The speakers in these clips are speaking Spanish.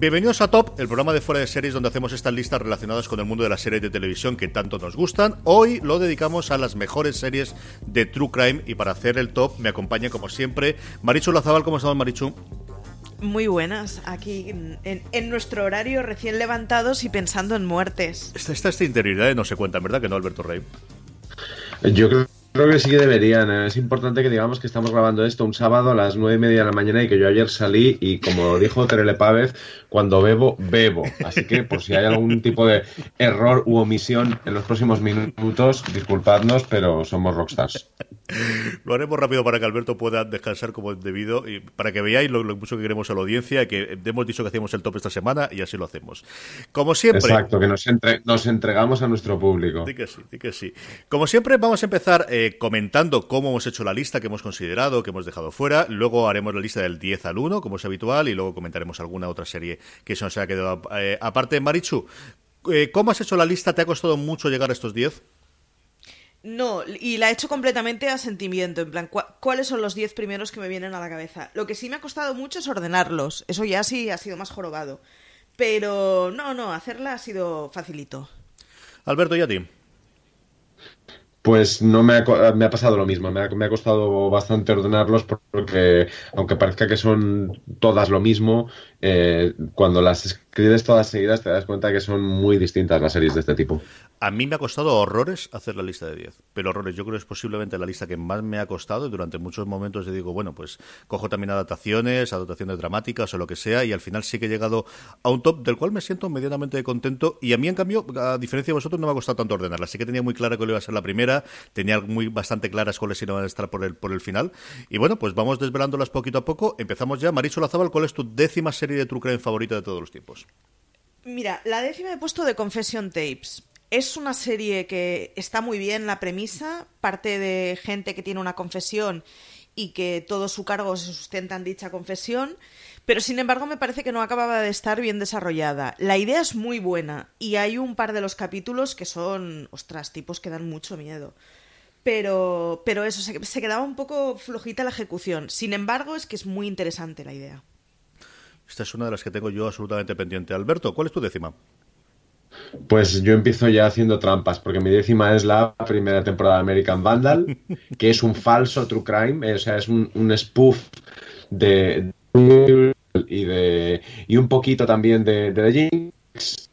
Bienvenidos a Top, el programa de fuera de series donde hacemos estas listas relacionadas con el mundo de las series de televisión que tanto nos gustan. Hoy lo dedicamos a las mejores series de True Crime y para hacer el top me acompaña como siempre Marichu Lazabal. ¿Cómo estamos Marichu? Muy buenas, aquí en, en nuestro horario recién levantados y pensando en muertes. Esta, esta, esta interioridad no se cuenta, ¿verdad? Que no, Alberto Rey. Yo creo Creo que sí que deberían. ¿eh? Es importante que digamos que estamos grabando esto un sábado a las nueve y media de la mañana y que yo ayer salí y como dijo Terele Pávez, cuando bebo, bebo. Así que por si hay algún tipo de error u omisión en los próximos minutos, disculpadnos, pero somos rockstars. Lo haremos rápido para que Alberto pueda descansar como es debido y para que veáis lo, lo, mucho que queremos a la audiencia, que hemos dicho que hacíamos el top esta semana y así lo hacemos. Como siempre. Exacto, que nos, entre, nos entregamos a nuestro público. Di que sí, di que sí. Como siempre, vamos a empezar eh, comentando cómo hemos hecho la lista que hemos considerado, que hemos dejado fuera. Luego haremos la lista del 10 al 1, como es habitual, y luego comentaremos alguna otra serie que se nos haya quedado eh, aparte. Marichu, eh, ¿cómo has hecho la lista? ¿Te ha costado mucho llegar a estos 10? No, y la he hecho completamente a sentimiento, en plan, ¿cu ¿cuáles son los 10 primeros que me vienen a la cabeza? Lo que sí me ha costado mucho es ordenarlos, eso ya sí ha sido más jorobado. Pero no, no, hacerla ha sido facilito. Alberto, ¿y a ti? Pues no me ha, me ha pasado lo mismo, me ha, me ha, costado bastante ordenarlos porque aunque parezca que son todas lo mismo, eh, cuando las escribes todas seguidas te das cuenta que son muy distintas las series de este tipo. A mí me ha costado horrores hacer la lista de 10, pero horrores. Yo creo que es posiblemente la lista que más me ha costado y durante muchos momentos yo digo, bueno, pues cojo también adaptaciones, adaptaciones dramáticas o lo que sea y al final sí que he llegado a un top del cual me siento medianamente contento y a mí en cambio, a diferencia de vosotros, no me ha costado tanto ordenarla. Sí que tenía muy clara cuál iba a ser la primera, tenía muy bastante claras cuáles iban a estar por el, por el final y bueno, pues vamos desvelándolas poquito a poco. Empezamos ya. Maricho Lazabal, ¿cuál es tu décima serie de True favorita de todos los tiempos? Mira, la décima he puesto de Confession Tapes. Es una serie que está muy bien la premisa, parte de gente que tiene una confesión y que todo su cargo se sustenta en dicha confesión, pero sin embargo me parece que no acababa de estar bien desarrollada. La idea es muy buena y hay un par de los capítulos que son, ostras, tipos que dan mucho miedo. Pero, pero eso, se, se quedaba un poco flojita la ejecución. Sin embargo, es que es muy interesante la idea. Esta es una de las que tengo yo absolutamente pendiente. Alberto, ¿cuál es tu décima? Pues yo empiezo ya haciendo trampas, porque mi décima es la primera temporada de American Vandal, que es un falso true crime, o sea, es un, spoof de, y de y un poquito también de, de The Jinx,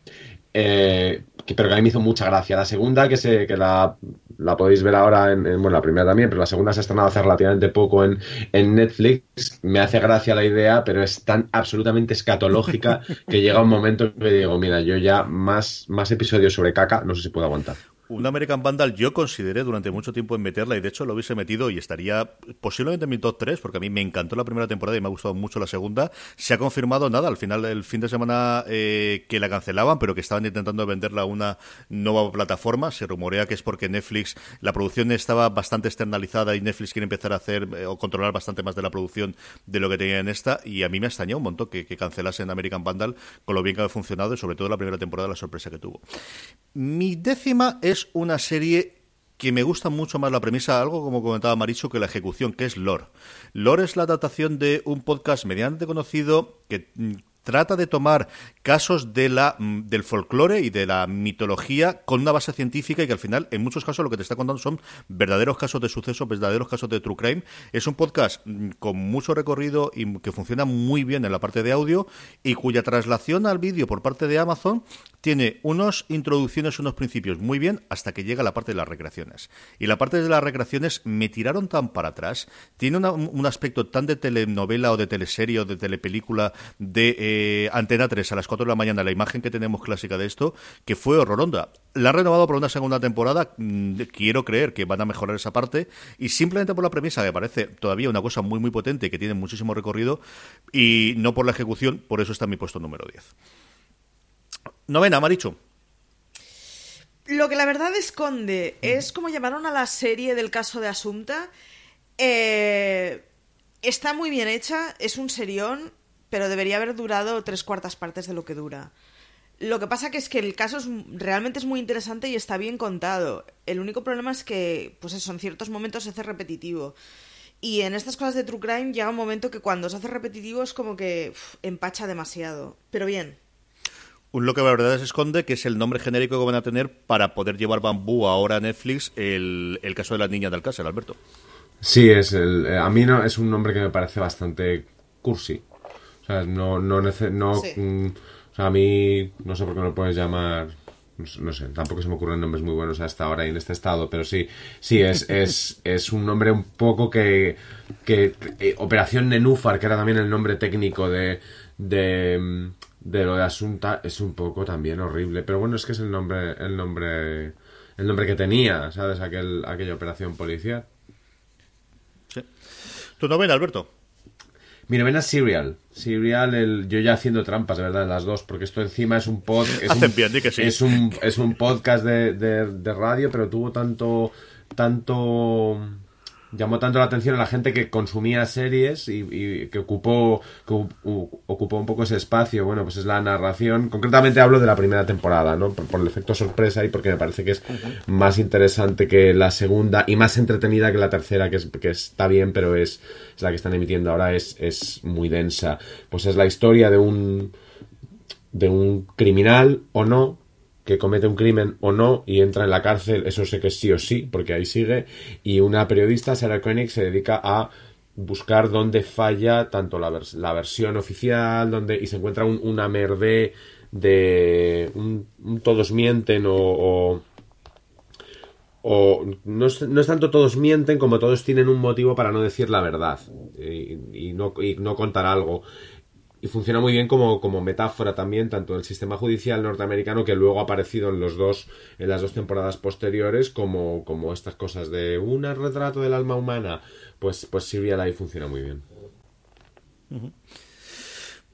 eh, que, pero que a mí me hizo mucha gracia. La segunda, que se que la, la podéis ver ahora, en, en, bueno, la primera también, pero la segunda se ha estrenado hace relativamente poco en, en Netflix. Me hace gracia la idea, pero es tan absolutamente escatológica que llega un momento en que digo, mira, yo ya más, más episodios sobre caca no sé si puedo aguantar. Un American Vandal yo consideré durante mucho tiempo en meterla y de hecho lo hubiese metido y estaría posiblemente en mi top 3 porque a mí me encantó la primera temporada y me ha gustado mucho la segunda. Se ha confirmado nada, al final el fin de semana eh, que la cancelaban pero que estaban intentando venderla a una nueva plataforma. Se rumorea que es porque Netflix, la producción estaba bastante externalizada y Netflix quiere empezar a hacer eh, o controlar bastante más de la producción de lo que tenía en esta y a mí me ha extrañado un montón que, cancelasen American Vandal con lo bien que ha funcionado y sobre todo la primera temporada la sorpresa que tuvo. Mi décima es una serie que me gusta mucho más la premisa, algo como comentaba Maricho, que la ejecución, que es Lore. Lore es la adaptación de un podcast medianamente conocido que mm, trata de tomar casos de la, mm, del folclore y de la mitología con una base científica y que al final, en muchos casos, lo que te está contando son verdaderos casos de suceso, verdaderos casos de true crime. Es un podcast mm, con mucho recorrido y que funciona muy bien en la parte de audio y cuya traslación al vídeo por parte de Amazon tiene unas introducciones, unos principios muy bien hasta que llega la parte de las recreaciones. Y la parte de las recreaciones me tiraron tan para atrás, tiene un aspecto tan de telenovela o de teleserie o de telepelícula de... Eh, eh, Antena 3 a las 4 de la mañana, la imagen que tenemos clásica de esto, que fue horroronda. La han renovado por una segunda temporada, mm, quiero creer que van a mejorar esa parte, y simplemente por la premisa, que parece todavía una cosa muy, muy potente que tiene muchísimo recorrido, y no por la ejecución, por eso está en mi puesto número 10. Novena, Maricho. Lo que la verdad esconde es como llamaron a la serie del caso de Asunta. Eh, está muy bien hecha, es un serión, pero debería haber durado tres cuartas partes de lo que dura. Lo que pasa que es que el caso es, realmente es muy interesante y está bien contado. El único problema es que, pues eso, en ciertos momentos se hace repetitivo. Y en estas cosas de True Crime llega un momento que cuando se hace repetitivo es como que empacha demasiado. Pero bien. Un lo que la verdad se esconde, que es el nombre genérico que van a tener para poder llevar bambú ahora a Netflix el, el caso de la niña de Alcácer, Alberto. Sí, es el, a mí no, es un nombre que me parece bastante cursi. O sea, no, no, no mm, o sea, a mí no sé por qué no lo puedes llamar no sé, tampoco se me ocurren nombres muy buenos hasta ahora y en este estado, pero sí, sí, es, es, es un nombre un poco que, que eh, Operación Nenúfar, que era también el nombre técnico de, de, de, lo de Asunta, es un poco también horrible, pero bueno, es que es el nombre, el nombre, el nombre que tenía, ¿sabes? Aquel, aquella operación policial. Sí. ¿Tu novela, Alberto? Mi novena es Serial. Serial, el, yo ya haciendo trampas, de verdad, las dos, porque esto encima es un podcast. Es, un, es un podcast de, de radio, pero tuvo tanto. tanto llamó tanto la atención a la gente que consumía series y, que ocupó que ocupó un poco ese espacio. Bueno pues es la narración. Concretamente hablo de la primera temporada no por, el efecto sorpresa y porque me parece que es más interesante que la segunda y más entretenida que la tercera que, es, que está bien pero es, es la que están emitiendo ahora es, es muy densa. Pues es la historia de un de un criminal o no que comete un crimen o no y entra en la cárcel, eso sé que sí o sí, porque ahí sigue, y una periodista, Sarah Koenig, se dedica a buscar dónde falla tanto la, la versión oficial donde y se encuentra un, una merde de todos mienten o, o, no, es, no, es, tanto todos mienten como todos tienen un motivo para no decir la verdad y, no, y no contar algo y funciona muy bien como, como metáfora también, tanto del sistema judicial norteamericano que luego ha aparecido en los dos, en las dos temporadas posteriores, como, como estas cosas de un retrato del alma humana, pues, pues Serial ahí funciona muy bien.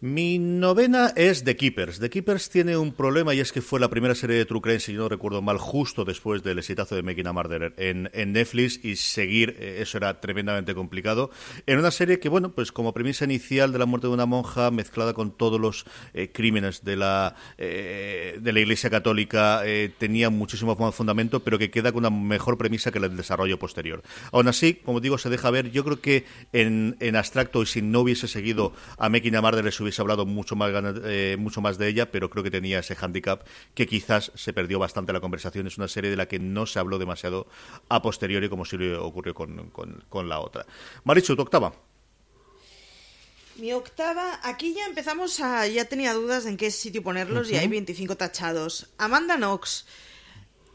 Mi novena es The Keepers. The Keepers tiene un problema y es que fue la primera serie de True Crime, si no recuerdo mal, justo después del exitazo de Making a Murderer en, Netflix y seguir eh, eso era tremendamente complicado. En una serie que, bueno, pues como premisa inicial de la muerte de una monja mezclada con todos los eh, crímenes de la, eh, de la Iglesia Católica tenía muchísimo fundamento, pero que queda con una mejor premisa que del desarrollo posterior. Aún así, como digo, se deja ver. Yo creo que en, en abstracto y si no hubiese seguido a Making a Murderer, hablado mucho más, eh, mucho más de ella, pero creo que tenía ese handicap que quizás se perdió bastante la conversación. Es una serie de la que no se habló demasiado a posteriori, como si le ocurrió con, con, la otra. Marichu, tu octava. Mi octava, aquí ya empezamos a. Ya tenía dudas en qué sitio ponerlos y hay 25 tachados. Amanda Knox.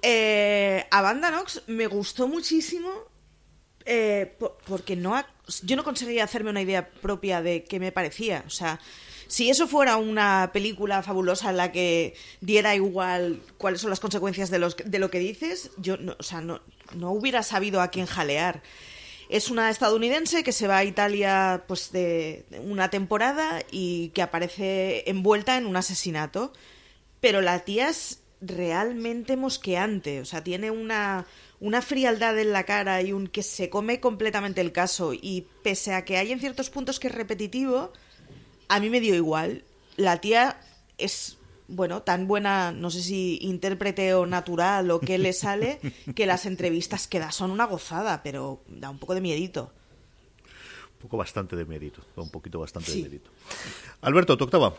Eh, Amanda Knox me gustó muchísimo eh, porque no yo no conseguía hacerme una idea propia de qué me parecía. O sea, Si eso fuera una película fabulosa en la que diera igual cuáles son las consecuencias de, los, de lo que dices, yo no, o sea, no, no hubiera sabido a quién jalear. Es una estadounidense que se va a Italia pues de una temporada y que aparece envuelta en un asesinato. Pero la tía es realmente mosqueante, o sea, tiene una, una frialdad en la cara y un que se come completamente el caso y pese a que hay en ciertos puntos que es repetitivo, a mí me dio igual. La tía es bueno, tan buena, no sé si intérprete o natural o qué le sale, que las entrevistas que da son una gozada, pero da un poco de miedito. Un poco bastante de miedito, un poquito bastante de miedito. Alberto, tu octava.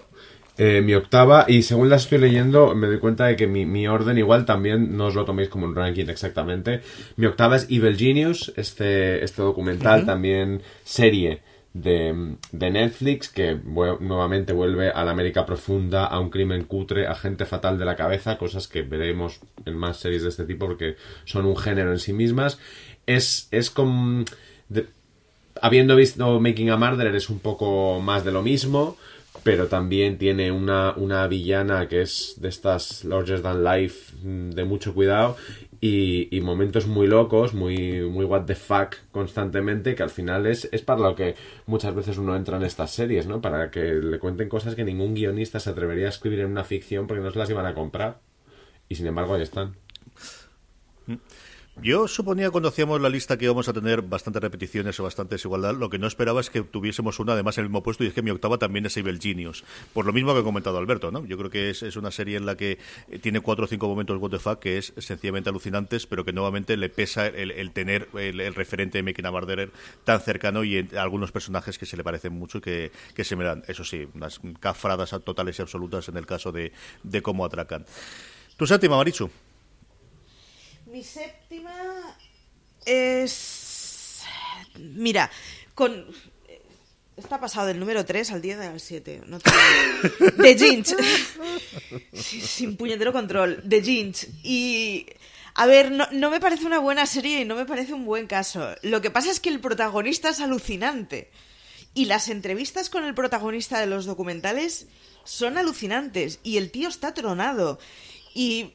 Eh, mi octava, y según la estoy leyendo, me doy cuenta de que mi, orden igual también no os lo toméis como un ranking exactamente. Mi octava es Evil Genius, este, este documental, también serie de, Netflix que nuevamente vuelve a la América profunda, a un crimen cutre, a gente fatal de la cabeza, cosas que veremos en más series de este tipo porque son un género en sí mismas. Es, es como... habiendo visto Making a Murderer es un poco más de lo mismo, pero también tiene una, una villana que es de estas larger than life mm, de mucho cuidado y, momentos muy locos, muy, muy what the fuck constantemente, que al final es, es para lo que muchas veces uno entra en estas series, ¿no? Para que le cuenten cosas que ningún guionista se atrevería a escribir en una ficción porque no se las iban a comprar. Y sin embargo ahí están. Yo suponía cuando hacíamos la lista que íbamos a tener bastantes repeticiones o bastante desigualdad. Lo que no esperaba es que tuviésemos una además en el mismo puesto y es que mi octava también es Evil Genius. Por lo mismo que ha comentado Alberto, ¿no? Yo creo que es, una serie en la que eh, tiene cuatro o cinco momentos what que es sencillamente alucinantes, pero que nuevamente le pesa el, tener el, referente de Making a Murderer tan cercano y algunos personajes que se le parecen mucho y que, se me dan, eso sí, unas cafradas totales y absolutas en el caso de, de cómo atracan. Tu séptima, Marichu. Mi séptima es... Mira, con... Está pasado del número 3 al 10 del 7. No The Ginch. Sin puñetero control. The Ginch. Y... A ver, no, no, me parece una buena serie y no me parece un buen caso. Lo que pasa es que el protagonista es alucinante. Y las entrevistas con el protagonista de los documentales son alucinantes. Y el tío está tronado. Y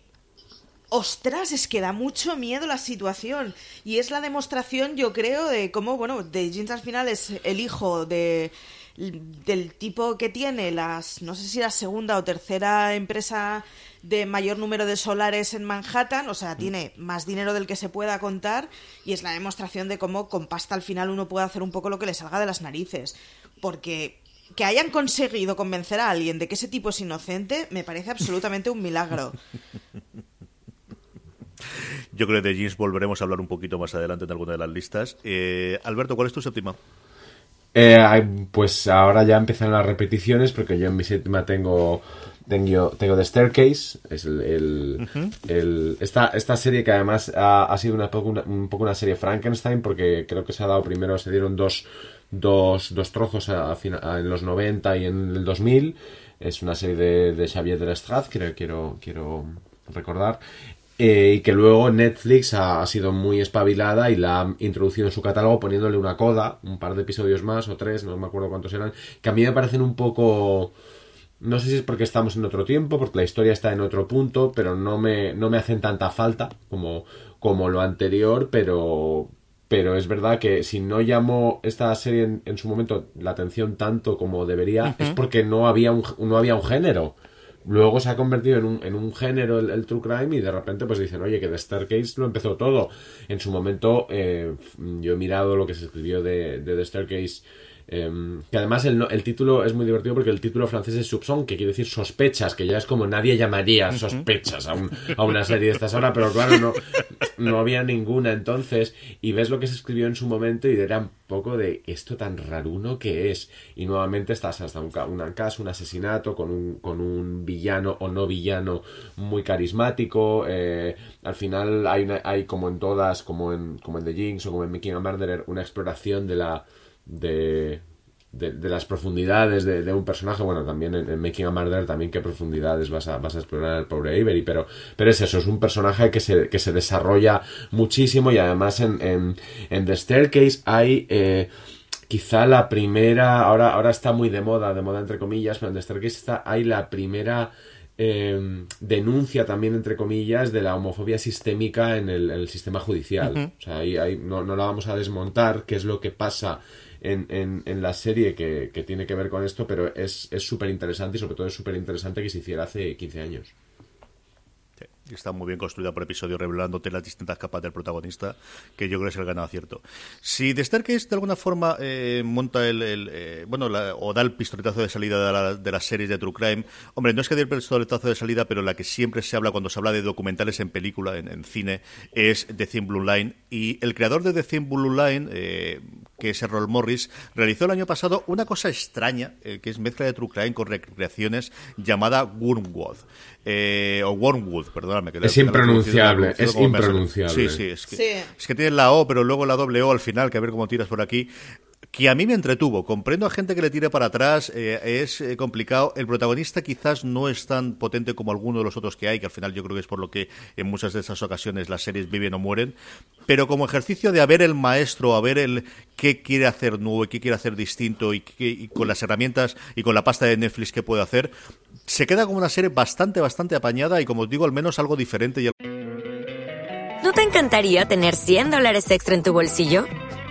ostras, es que da mucho miedo la situación. Y es la demostración, yo creo, de cómo, bueno, de Jeans al final es el hijo de del tipo que tiene las, no sé si la segunda o tercera empresa de mayor número de solares en Manhattan, o sea, tiene más dinero del que se pueda contar y es la demostración de cómo con pasta al final uno puede hacer un poco lo que le salga de las narices. Porque que hayan conseguido convencer a alguien de que ese tipo es inocente me parece absolutamente un milagro. Yo creo que de Jeans volveremos a hablar un poquito más adelante en alguna de las listas. Eh, Alberto, ¿cuál es tu séptima? Eh, pues ahora ya empiezan las repeticiones porque yo en mi séptima tengo tengo, tengo The Staircase, es el, esta, esta serie que además ha, sido una, un poco una serie Frankenstein porque creo que se ha dado primero, se dieron dos, dos, dos trozos en los 90 y en el 2000. Es una serie de, de Xavier de Lestrade, que quiero, quiero recordar. Eh, y que luego Netflix ha, sido muy espabilada y la ha introducido en su catálogo poniéndole una coda, un par de episodios más o tres, no me acuerdo cuántos eran, que a mí me parecen un poco... No sé si es porque estamos en otro tiempo, porque la historia está en otro punto, pero no me, no me hacen tanta falta como, como lo anterior, pero, pero es verdad que si no llamó esta serie en, su momento la atención tanto como debería, es porque no había un, no había un género luego se ha convertido en un, en un género el, true crime y de repente pues dicen, oye, que The Staircase lo empezó todo. En su momento eh, yo he mirado lo que se escribió de, de The Staircase Em, que además el, el, título es muy divertido porque el título francés es Soupçon, que quiere decir sospechas, que ya es como nadie llamaría sospechas a, a una serie de estas horas, pero claro, no, no había ninguna entonces. Y ves lo que se escribió en su momento y era un poco de esto tan raruno que es. Y nuevamente estás hasta un, un caso, un asesinato con un, con un villano o no villano muy carismático. Eh, al final hay, hay como en todas, como en, como en The Jinx o como en Making a Murderer, una exploración de la de, de, las profundidades de, un personaje. Bueno, también en, Making a Murder también qué profundidades vas a, vas a explorar el pobre Avery, pero, pero es eso, es un personaje que se, que se desarrolla muchísimo y además en, en, The Staircase hay... Eh, quizá la primera, ahora, ahora está muy de moda, de moda entre comillas, pero en The Staircase está, hay la primera eh, denuncia también, entre comillas, de la homofobia sistémica en el, sistema judicial. O sea, ahí, no, no, la vamos a desmontar, qué es lo que pasa en, en, la serie que, tiene que ver con esto, pero es súper interesante y sobre todo es súper interesante que se hiciera hace 15 años está muy bien construida por episodio, revelándote las distintas capas del protagonista, que yo creo que es el gran acierto. Si The de alguna forma eh, monta el, eh, bueno, o da el pistoletazo de salida de, las series de True Crime, hombre, no es que dé el pistoletazo de salida, pero la que siempre se habla cuando se habla de documentales en película, en, cine, es The Thin Blue Line. Y el creador de The Thin Blue Line, eh, que es Errol Morris, realizó el año pasado una cosa extraña, que es mezcla de True Crime con recreaciones, llamada Wormwood. o Wormwood, perdón es impronunciable, es impronunciable. Sí, sí, es que, es que tienes la O, pero luego la doble O al final, que a ver cómo tiras por aquí que a mí me entretuvo. Comprendo a gente que le tire para atrás, eh, es eh, complicado. El protagonista quizás no es tan potente como alguno de los otros que hay, que al final yo creo que es por lo que en muchas de esas ocasiones las series viven o mueren. Pero como ejercicio de a ver el maestro, a ver el qué quiere hacer nuevo y qué quiere hacer distinto y, y con las herramientas y con la pasta de Netflix que puede hacer, se queda como una serie bastante, bastante apañada y como os digo, al menos algo diferente. ¿No te encantaría tener 100 dólares extra en tu bolsillo?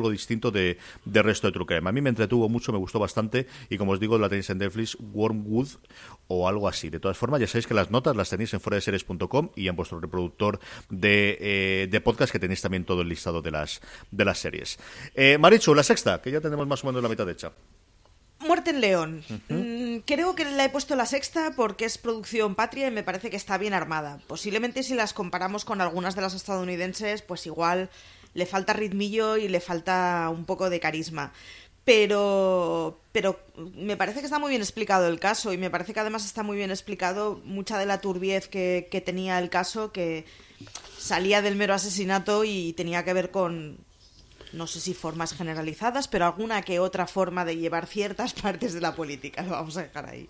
algo distinto de, de resto de True A mí me entretuvo mucho, me gustó bastante y como os digo, la tenéis en Netflix, Wormwood o algo así. De todas formas, ya sabéis que las notas las tenéis en foradeseries.com y en vuestro reproductor de, eh, de, podcast que tenéis también todo el listado de las, de las series. Eh, Marichu, la sexta, que ya tenemos más o menos la mitad hecha. Muerte en León. Mm, creo que la he puesto la sexta porque es producción patria y me parece que está bien armada. Posiblemente si las comparamos con algunas de las estadounidenses, pues igual le falta ritmillo y le falta un poco de carisma. Pero, pero me parece que está muy bien explicado el caso y me parece que además está muy bien explicado mucha de la turbiez que, que tenía el caso, que salía del mero asesinato y tenía que ver con, no sé si formas generalizadas, pero alguna que otra forma de llevar ciertas partes de la política. Lo vamos a dejar ahí.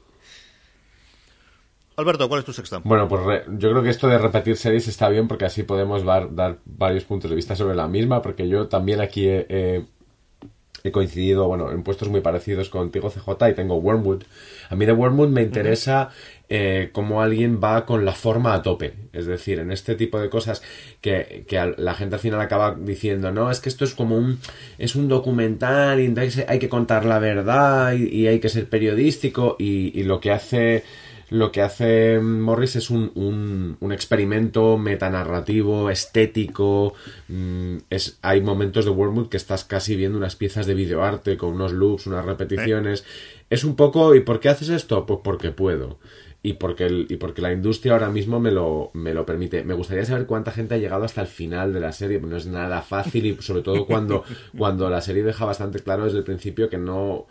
Alberto, ¿cuál es tu sexta? Bueno, pues yo creo que esto de repetir series está bien porque así podemos dar, varios puntos de vista sobre la misma, porque yo también aquí he, coincidido, bueno, en puestos muy parecidos contigo, CJ, y tengo Wormwood. A mí de Wormwood me interesa eh, cómo alguien va con la forma a tope. Es decir, en este tipo de cosas que, la gente al final acaba diciendo, no, es que esto es como un, es un documental y hay que contar la verdad y, hay que ser periodístico y lo que hace lo que hace Morris es un, un, experimento metanarrativo, estético. Mm, es, hay momentos de Wormwood que estás casi viendo unas piezas de videoarte con unos loops, unas repeticiones. Es un poco, ¿y por qué haces esto? Pues porque puedo. Y porque, el, y porque la industria ahora mismo me lo, me lo permite. Me gustaría saber cuánta gente ha llegado hasta el final de la serie, no es nada fácil y sobre todo cuando, cuando la serie deja bastante claro desde el principio que no,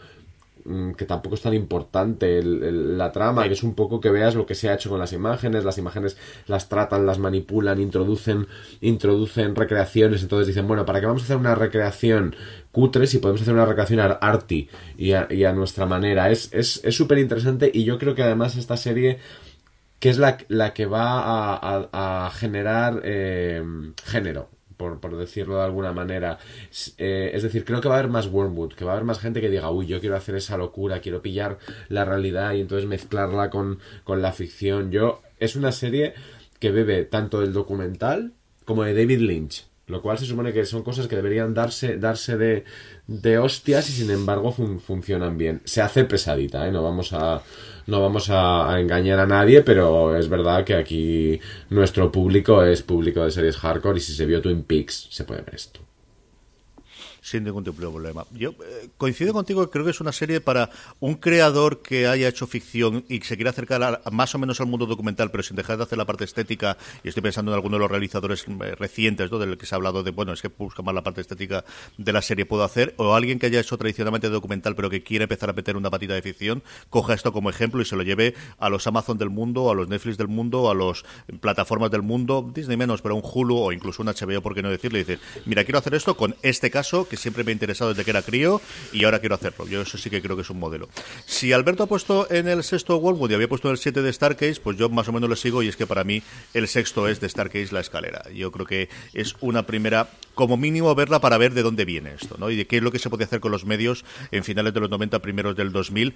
que tampoco es tan importante la trama, que es un poco que veas lo que se ha hecho con las imágenes, las imágenes las tratan, las manipulan, introducen, introducen recreaciones, entonces dicen, bueno, ¿para qué vamos a hacer una recreación cutre si podemos hacer una recreación arty y a, y a nuestra manera? Es súper es, interesante y yo creo que además esta serie que es la, la que va a, generar eh, género por, decirlo de alguna manera. Eh, es decir, creo que va a haber más Wormwood, que va a haber más gente que diga, uy, yo quiero hacer esa locura, quiero pillar la realidad y entonces mezclarla con, con la ficción. Yo, es una serie que bebe tanto del documental como de David Lynch. Lo cual se supone que son cosas que deberían darse, darse de, de hostias y sin embargo funcionan bien. Se hace pesadita, ¿eh? No vamos a, no vamos a, engañar a nadie, pero es verdad que aquí nuestro público es público de series hardcore y si se vio Twin Peaks se puede ver esto. Sin ningún tipo de problema. Yo eh, coincido contigo, creo que es una serie para un creador que haya hecho ficción y se quiera acercar más o menos al mundo documental, pero sin dejar de hacer la parte estética, y estoy pensando en alguno de los realizadores eh, recientes, ¿no? del que se ha hablado de, bueno, es que busca más la parte estética de la serie, puedo hacer, o alguien que haya hecho tradicionalmente documental, pero que quiere empezar a meter una patita de ficción, coja esto como ejemplo y se lo lleve a los Amazon del mundo, a los Netflix del mundo, a los plataformas del mundo, Disney menos, pero un Hulu o incluso un HBO, por qué no decirle, dice, mira, quiero hacer esto con este caso que siempre me ha interesado desde que era crío y ahora quiero hacerlo. Yo eso sí que creo que es un modelo. Si Alberto ha puesto en el sexto Wormwood y había puesto en el 7 de Starcase, pues yo más o menos le sigo y es que para mí el sexto es de Starcase la escalera. Yo creo que es una primera, como mínimo, verla para ver de dónde viene esto, ¿no? Y de qué es lo que se puede hacer con los medios en finales de los 90, primeros del 2000.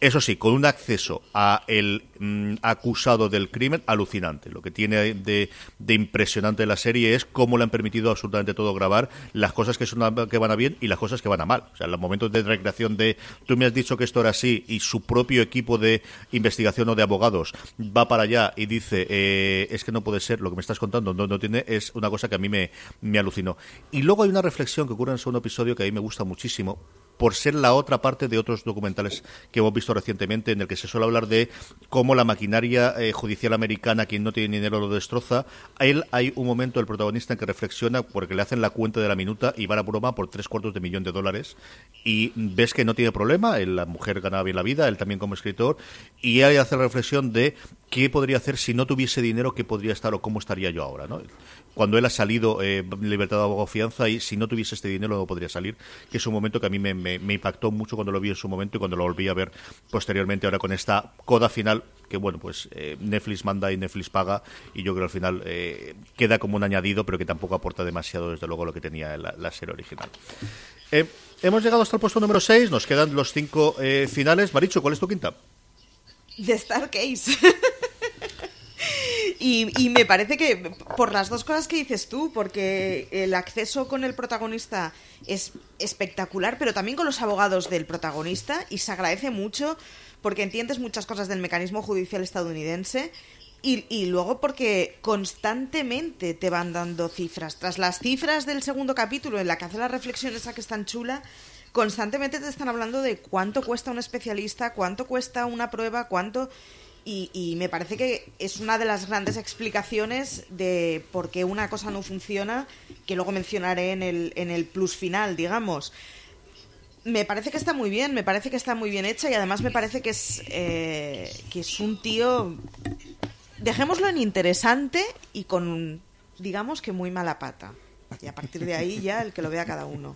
Eso sí, con un acceso a el mm, acusado del crimen alucinante. Lo que tiene de, de, impresionante la serie es cómo le han permitido absolutamente todo grabar, las cosas que, son, que van a bien y las cosas que van a mal. O sea, los momentos de recreación de tú me has dicho que esto era así y su propio equipo de investigación o de abogados va para allá y dice eh, es que no puede ser, lo que me estás contando no, no tiene, es una cosa que a mí me, me alucinó. Y luego hay una reflexión que ocurre en el segundo episodio que a mí me gusta muchísimo, por ser la otra parte de otros documentales que hemos visto recientemente, en el que se suele hablar de cómo la maquinaria eh, judicial americana, quien no tiene dinero, lo destroza. Él hay un momento, el protagonista, en que reflexiona porque le hacen la cuenta de la minuta y va a broma por tres cuartos de millón de dólares. Y ves que no tiene problema, la mujer ganaba bien la vida, él también como escritor, y él hace la reflexión de qué podría hacer si no tuviese dinero, qué podría estar o cómo estaría yo ahora. ¿no? Cuando él ha salido eh, libertad de abogado fianza y si no tuviese este dinero no podría salir, que es un momento que a mí me, impactó mucho cuando lo vi en su momento y cuando lo volví a ver posteriormente ahora con esta coda final que bueno pues eh, Netflix manda y Netflix paga y yo creo que al final eh, queda como un añadido pero que tampoco aporta demasiado desde luego lo que tenía la, serie original. hemos llegado hasta el puesto número 6, nos quedan los cinco finales. Maricho, ¿cuál es tu quinta? The Case y, me parece que por las dos cosas que dices tú, porque el acceso con el protagonista es espectacular, pero también con los abogados del protagonista, y se agradece mucho porque entiendes muchas cosas del mecanismo judicial estadounidense. Y, y, luego porque constantemente te van dando cifras. Tras las cifras del segundo capítulo, en la que hace la reflexión esa que es tan chula, constantemente te están hablando de cuánto cuesta un especialista, cuánto cuesta una prueba, cuánto... Y, me parece que es una de las grandes explicaciones de por qué una cosa no funciona, que luego mencionaré en el, en el plus final, digamos. Me parece que está muy bien, me parece que está muy bien hecha y además me parece que es, eh, que es un tío, dejémoslo en interesante y con, digamos que muy mala pata. Y a partir de ahí ya el que lo vea cada uno.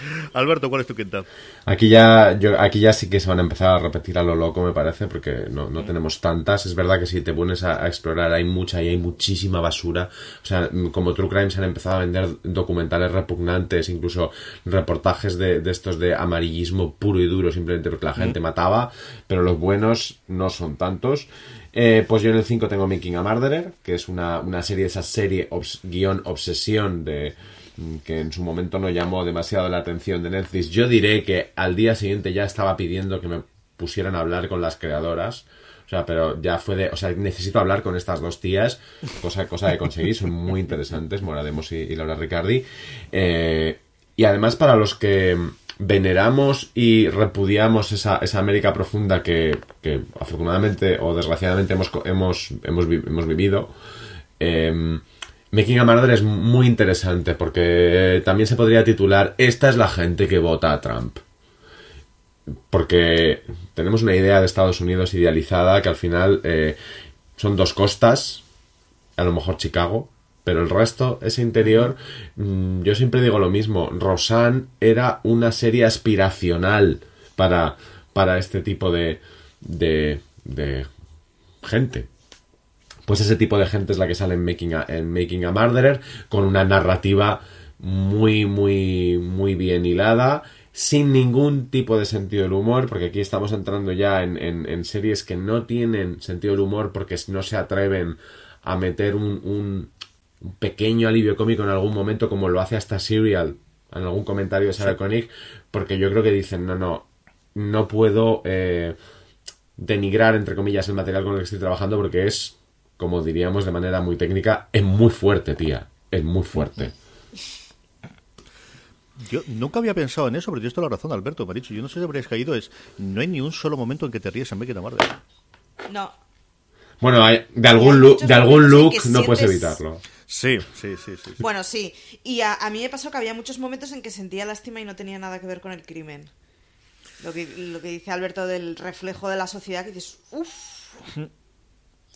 Alberto, ¿cuál es tu quinta? Aquí ya, yo, aquí ya sí que se van a empezar a repetir a lo loco, me parece, porque no, no tenemos tantas. Es verdad que si te pones a, explorar hay mucha y hay muchísima basura. O sea, como True Crime se han empezado a vender documentales repugnantes, incluso reportajes de, de estos de amarillismo puro y duro, simplemente porque la gente mataba, pero los buenos no son tantos. Eh, pues yo en el 5 tengo Making a Murderer, que es una, una serie, esa serie guion obsesión de Mm, que en su momento no llamó demasiado la atención de Netflix. Yo diré que al día siguiente ya estaba pidiendo que me pusieran a hablar con las creadoras. O sea, pero ya fue de. O sea, necesito hablar con estas dos tías. Cosa, cosa de conseguir. Son muy interesantes, Mora Demos y, Laura Ricardi. Eh, y además, para los que veneramos y repudiamos esa, esa América profunda que, que afortunadamente o desgraciadamente hemos, hemos, hemos, hemos vivido. Eh, Making a Murder es muy interesante porque también se podría titular Esta es la gente que vota a Trump. Porque tenemos una idea de Estados Unidos idealizada que al final eh, son dos costas, a lo mejor Chicago, pero el resto, ese interior, mm, yo siempre digo lo mismo, Roseanne era una serie aspiracional para, para este tipo de, de, de gente pues ese tipo de gente es la que sale en Making a, en Making a Murderer, con una narrativa muy, muy, muy bien hilada, sin ningún tipo de sentido del humor, porque aquí estamos entrando ya en, en, series que no tienen sentido del humor porque no se atreven a meter un, un, pequeño alivio cómico en algún momento, como lo hace hasta Serial, en algún comentario de Sarah Koenig, porque yo creo que dicen, no, no, no puedo eh, denigrar, entre comillas, el material con el que estoy trabajando porque es como diríamos de manera muy técnica, es muy fuerte, tía. Es muy fuerte. Yo nunca había pensado en eso, pero tienes toda la razón, Alberto. Me ha dicho, yo no sé si habréis caído, es no hay ni un solo momento en que te ríes en a Murder. No. Bueno, hay- de algún look, de algún look no puedes evitarlo. Sí, sí, sí, sí. sí. Bueno, sí. Y a, a mí me pasó que había muchos momentos en que sentía lástima y no tenía nada que ver con el crimen. Lo que, lo que dice Alberto del reflejo de la sociedad, que dices, uff,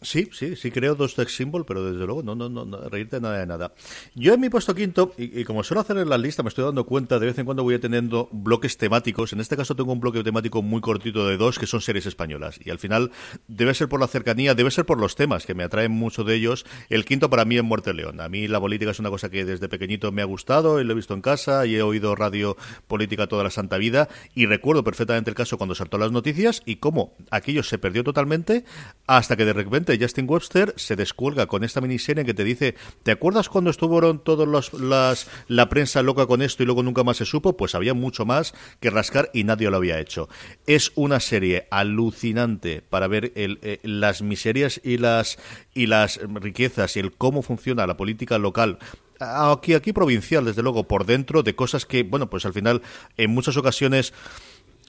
Sí, sí, sí creo dos sex symbol, pero desde luego no, no, no, no, reírte nada de nada. Yo en mi puesto quinto, y, y como suelo hacer en la lista, me estoy dando cuenta, de vez en cuando voy teniendo bloques temáticos. En este caso tengo un bloque temático muy cortito de dos, que son series españolas. Y al final debe ser por la cercanía, debe ser por los temas, que me atraen mucho de ellos. El quinto para mí es Muerte León. A mí la política es una cosa que desde pequeñito me ha gustado, y lo he visto en casa, y he oído radio política toda la santa vida. Y recuerdo perfectamente el caso cuando saltó las noticias y cómo aquello se perdió totalmente hasta que de repente Justin Webster se descuelga con esta miniserie que te dice, ¿te acuerdas cuando estuvieron todos los, las, la prensa loca con esto y luego nunca más se supo? Pues había mucho más que rascar y nadie lo había hecho. Es una serie alucinante para ver el, eh, las miserias y las, y las riquezas y el cómo funciona la política local aquí aquí provincial desde luego por dentro de cosas que bueno pues al final en muchas ocasiones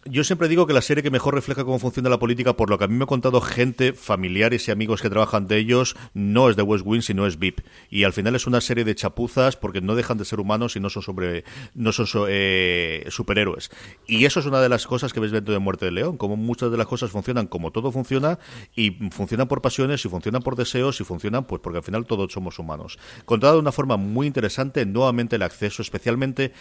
yo siempre digo que la serie que mejor refleja cómo funciona la política, por lo que a mí me ha contado gente, familiares y amigos que trabajan de ellos, no es de West Wing, sino es VIP. Y al final es una serie de chapuzas porque no dejan de ser humanos y no son sobre, no son so- eh, superhéroes. Y eso es una de las cosas que ves dentro de Muerte de León, como muchas de las cosas funcionan como todo funciona y funcionan por pasiones y funcionan por deseos y funcionan pues porque al final todos somos humanos. Contada de una forma muy interesante, nuevamente el acceso, especialmente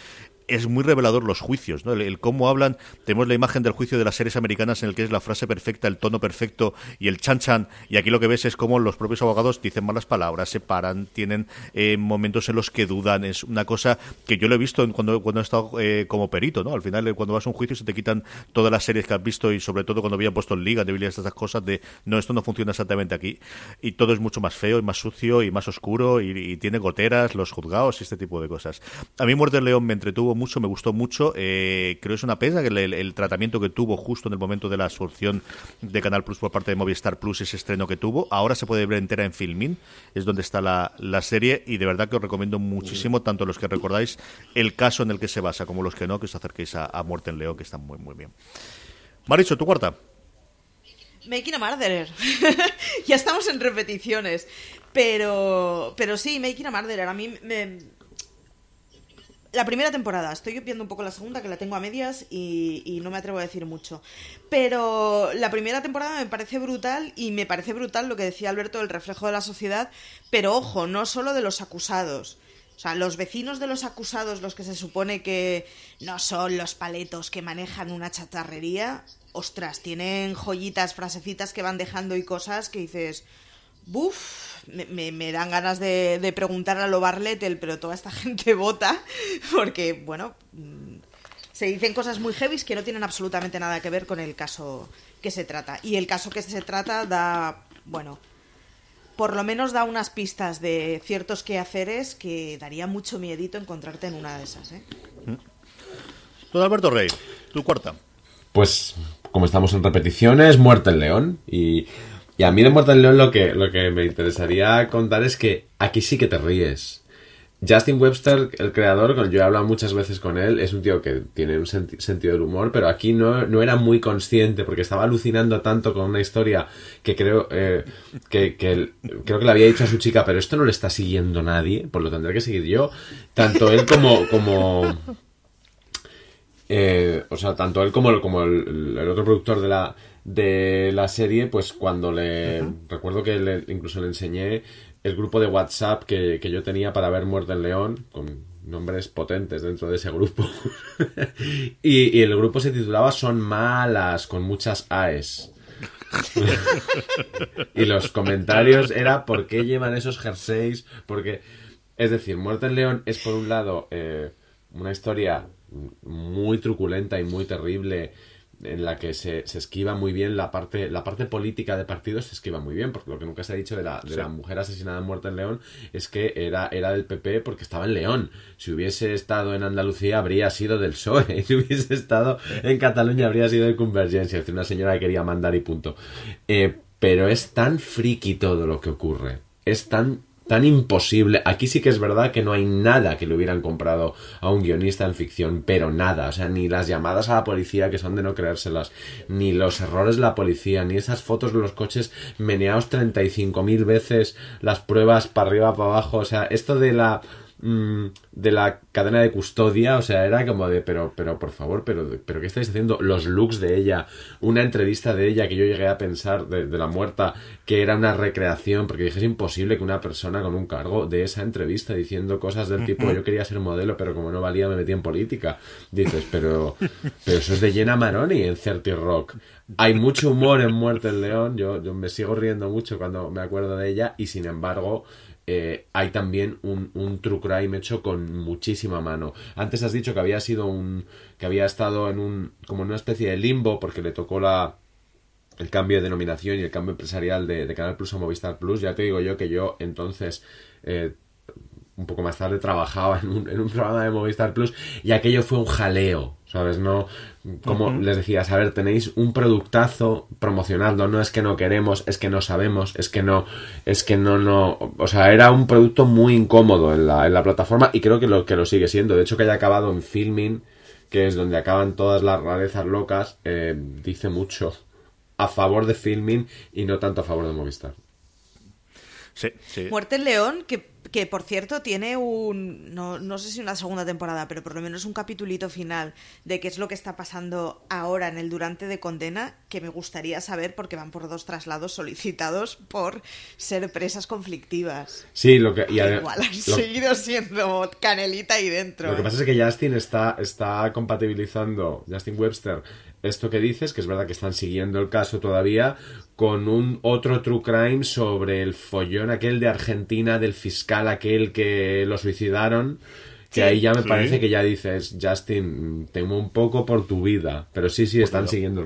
es muy revelador los juicios, ¿no? El, cómo hablan, tenemos la imagen del juicio de las series americanas en el que es la frase perfecta, el tono perfecto y el chan chan, y aquí lo que ves es cómo los propios abogados dicen malas palabras, se paran, tienen eh, momentos en los que dudan, es una cosa que yo lo he visto cuando, cuando he estado eh, como perito, ¿no? Al final eh, cuando vas a un juicio se te quitan todas las series que has visto y sobre todo cuando habían puesto en liga, debilidades, estas cosas de, no, esto no funciona exactamente aquí, y todo es mucho más feo y más sucio y más oscuro y, tiene goteras, los juzgados y este tipo de cosas. A mí Muerte León me entretuvo mucho, me gustó mucho. Eh, creo que es una pena que el, tratamiento que tuvo justo en el momento de la absorción de Canal Plus por parte de Movistar Plus, ese estreno que tuvo. Ahora se puede ver entera en Filmin, es donde está la, la serie y de verdad que os recomiendo muchísimo, tanto los que recordáis el caso en el que se basa como los que no, que os acerquéis a, a Muerte en León, que están muy, muy bien. Maricho, tu cuarta. Making a Murderer. ya estamos en repeticiones. Pero, pero sí, Making a Murderer. A mí me... La primera temporada, estoy viendo un poco la segunda, que la tengo a medias y, no me atrevo a decir mucho. Pero la primera temporada me parece brutal y me parece brutal lo que decía Alberto, el reflejo de la sociedad. Pero ojo, no solo de los acusados. O sea, los vecinos de los acusados, los que se supone que no son los paletos que manejan una chatarrería, ostras, tienen joyitas, frasecitas que van dejando y cosas que dices, buf, me, me- me dan ganas de, de preguntar a lo Barletel, pero toda esta gente vota, porque, bueno, mm, se dicen cosas muy heavy que no tienen absolutamente nada que ver con el caso que se trata. Y el caso que se trata da, bueno, por lo menos da unas pistas de ciertos quehaceres que daría mucho miedito encontrarte en una de esas, ¿eh? Don Alberto Rey, tu cuarta. Pues, como estamos en repeticiones, Muerte el León. Y, y a mí de Muerte el León lo que, lo que me interesaría contar es que aquí sí que te ríes. Justin Webster, el creador, yo he hablado muchas veces con él, es un tío que tiene un senti- sentido del humor, pero aquí no, no era muy consciente porque estaba alucinando tanto con una historia que creo eh, que, creo que le había dicho a su chica, pero esto no le está siguiendo nadie, pues lo tendré que seguir yo. Tanto él como, como eh, o sea, tanto él como, como el otro productor de la, de la serie, pues cuando le... Recuerdo que le- incluso le enseñé el grupo de WhatsApp que, que yo tenía para ver Muerte en León, con nombres potentes dentro de ese grupo. y, y el grupo se titulaba Son malas, con muchas AES. y los comentarios era ¿por qué llevan esos jerseys? Porque, es decir, Muerte en León es por un lado eh, una historia muy truculenta y muy terrible en la que se, se esquiva muy bien la parte la parte política de partidos se esquiva muy bien porque lo que nunca se ha dicho de la, de la mujer asesinada en muerte en León es que era, era del PP porque estaba en León. Si hubiese estado en Andalucía habría sido del PSOE si hubiese estado en Cataluña habría sido de Convergencia es decir, una señora que quería mandar y punto. Eh, pero es tan friki todo lo que ocurre es tan tan imposible. Aquí sí que es verdad que no hay nada que le hubieran comprado a un guionista en ficción, pero nada. O sea, ni las llamadas a la policía que son de no creérselas, ni los errores de la policía, ni esas fotos de los coches meneados 35.000 veces, las pruebas para arriba, para abajo. O sea, esto de la Mm, de la cadena de custodia, o sea, era como de, pero, pero, por favor, pero, pero, ¿qué estáis haciendo? Los looks de ella, una entrevista de ella que yo llegué a pensar de, la muerta que era una recreación, porque dije, es imposible que una persona con un cargo de esa entrevista diciendo cosas del tipo, yo quería ser modelo, pero como no valía me metí en política. Dices, pero, pero eso es de Jenna Maroni en Certi Rock. Hay mucho humor en Muerte el León, yo, yo me sigo riendo mucho cuando me acuerdo de ella y sin embargo eh, hay también un, un, true crime hecho con muchísima mano. Antes has dicho que había sido un. que había estado en un. como en una especie de limbo porque le tocó la. el cambio de denominación y el cambio empresarial de, Canal Plus a Movistar Plus. Ya te digo yo que yo entonces. Eh, un poco más tarde trabajaba en un, en un programa de Movistar Plus y aquello fue un jaleo ¿sabes? No, como les decías, a ver, tenéis un productazo promocionando, no es que no queremos, es que no sabemos, es que no, es que no, no, o sea, era un producto muy incómodo en la, en la plataforma y creo que lo, que lo sigue siendo. De hecho, que haya acabado en filming, que es donde acaban todas las rarezas locas, eh, dice mucho a favor de filming y no tanto a favor de Movistar. Sí, Muerte en León, que que por cierto tiene un, no, no, sé si una segunda temporada, pero por lo menos un capitulito final de qué es lo que está pasando ahora en el durante de condena, que me gustaría saber porque van por dos traslados solicitados por ser presas conflictivas. Sí, lo que... Y igual han seguido siendo canelita ahí dentro. Lo que ¿eh? pasa es que Justin está, está compatibilizando, Justin Webster, esto que dices, que es verdad que están siguiendo el caso todavía, con un otro true crime sobre el follón aquel de Argentina del fiscal aquel que lo suicidaron. Que ahí ya me parece que ya dices, Justin, temo un poco por tu vida. Pero sí, sí, están siguiendo.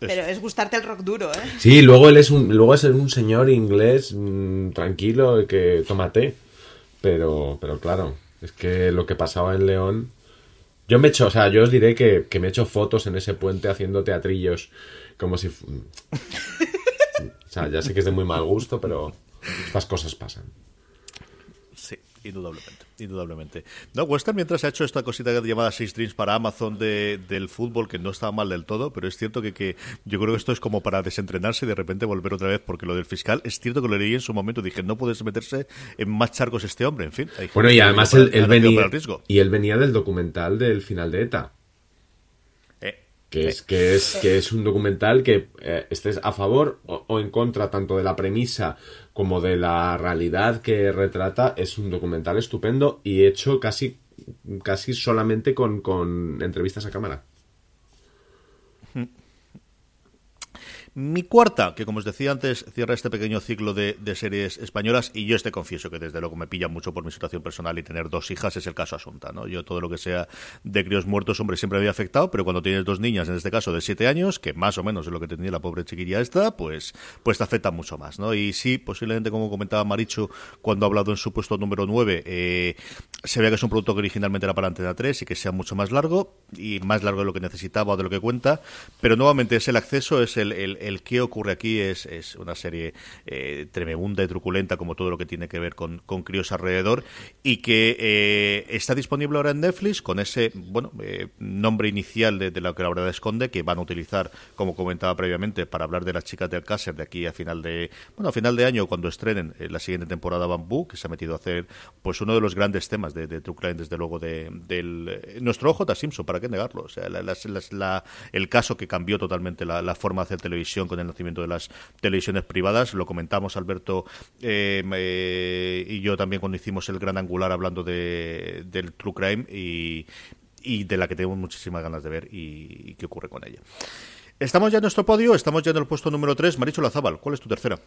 Pero es gustarte el rock duro, ¿eh? Sí, luego él es un, luego es un señor inglés mm, tranquilo que toma té. Pero, pero claro, es que lo que pasaba en León. Yo me echo, o sea, yo os diré que, que me he hecho fotos en ese puente haciendo teatrillos. Como si. o sea, ya sé que es de muy mal gusto, pero estas cosas pasan. Sí, indudablemente indudablemente. No, Western mientras ha hecho esta cosita llamada Six Dreams para Amazon de, del fútbol, que no estaba mal del todo, pero es cierto que, que yo creo que esto es como para desentrenarse y de repente volver otra vez, porque lo del fiscal, es cierto que lo leí en su momento, dije, no puedes meterse en más charcos este hombre, en fin. Bueno, y además él, venía, y él venía del documental del final de ETA. Que es, que, es, que es un documental que eh, estés a favor o, en contra tanto de la premisa como de la realidad que retrata, es un documental estupendo y hecho casi, casi solamente con, con entrevistas a cámara. Mi cuarta, que como os decía antes, cierra este pequeño ciclo de, series españolas y yo este confieso que desde luego me pilla mucho por mi situación personal y tener dos hijas es el caso Asunta, ¿no? Yo todo lo que sea de críos muertos, hombre, siempre había afectado, pero cuando tienes dos niñas, en este caso de siete años, que más o menos es lo que tenía la pobre chiquilla esta, pues, pues te afecta mucho más, ¿no? Y sí, posiblemente como comentaba Marichu cuando ha hablado en su puesto número nueve, eh, se vea que es un producto que originalmente era para Antena 3 y que sea mucho más largo y más largo de lo que necesitaba o de lo que cuenta, pero nuevamente es el acceso, es el el qué ocurre aquí es, es una serie eh, y truculenta como todo lo que tiene que ver con, con críos alrededor y que eh, está disponible ahora en Netflix con ese bueno eh, nombre inicial de, lo que la verdad esconde que van a utilizar como comentaba previamente para hablar de las chicas del Alcácer de aquí a final de bueno a final de año cuando estrenen la siguiente temporada Bambú que se ha metido a hacer pues uno de los grandes temas de, de True Crime desde luego de, del nuestro J. Simpson para qué negarlo o sea la, el caso que cambió totalmente la, forma de hacer televisión con el nacimiento de las televisiones privadas. Lo comentamos Alberto eh, eh, y yo también cuando hicimos el gran angular hablando de, del True Crime y, de la que tenemos muchísimas ganas de ver y, qué ocurre con ella. Estamos ya en nuestro podio, estamos ya en el puesto número 3. Maricho Lazábal, ¿cuál es tu tercera?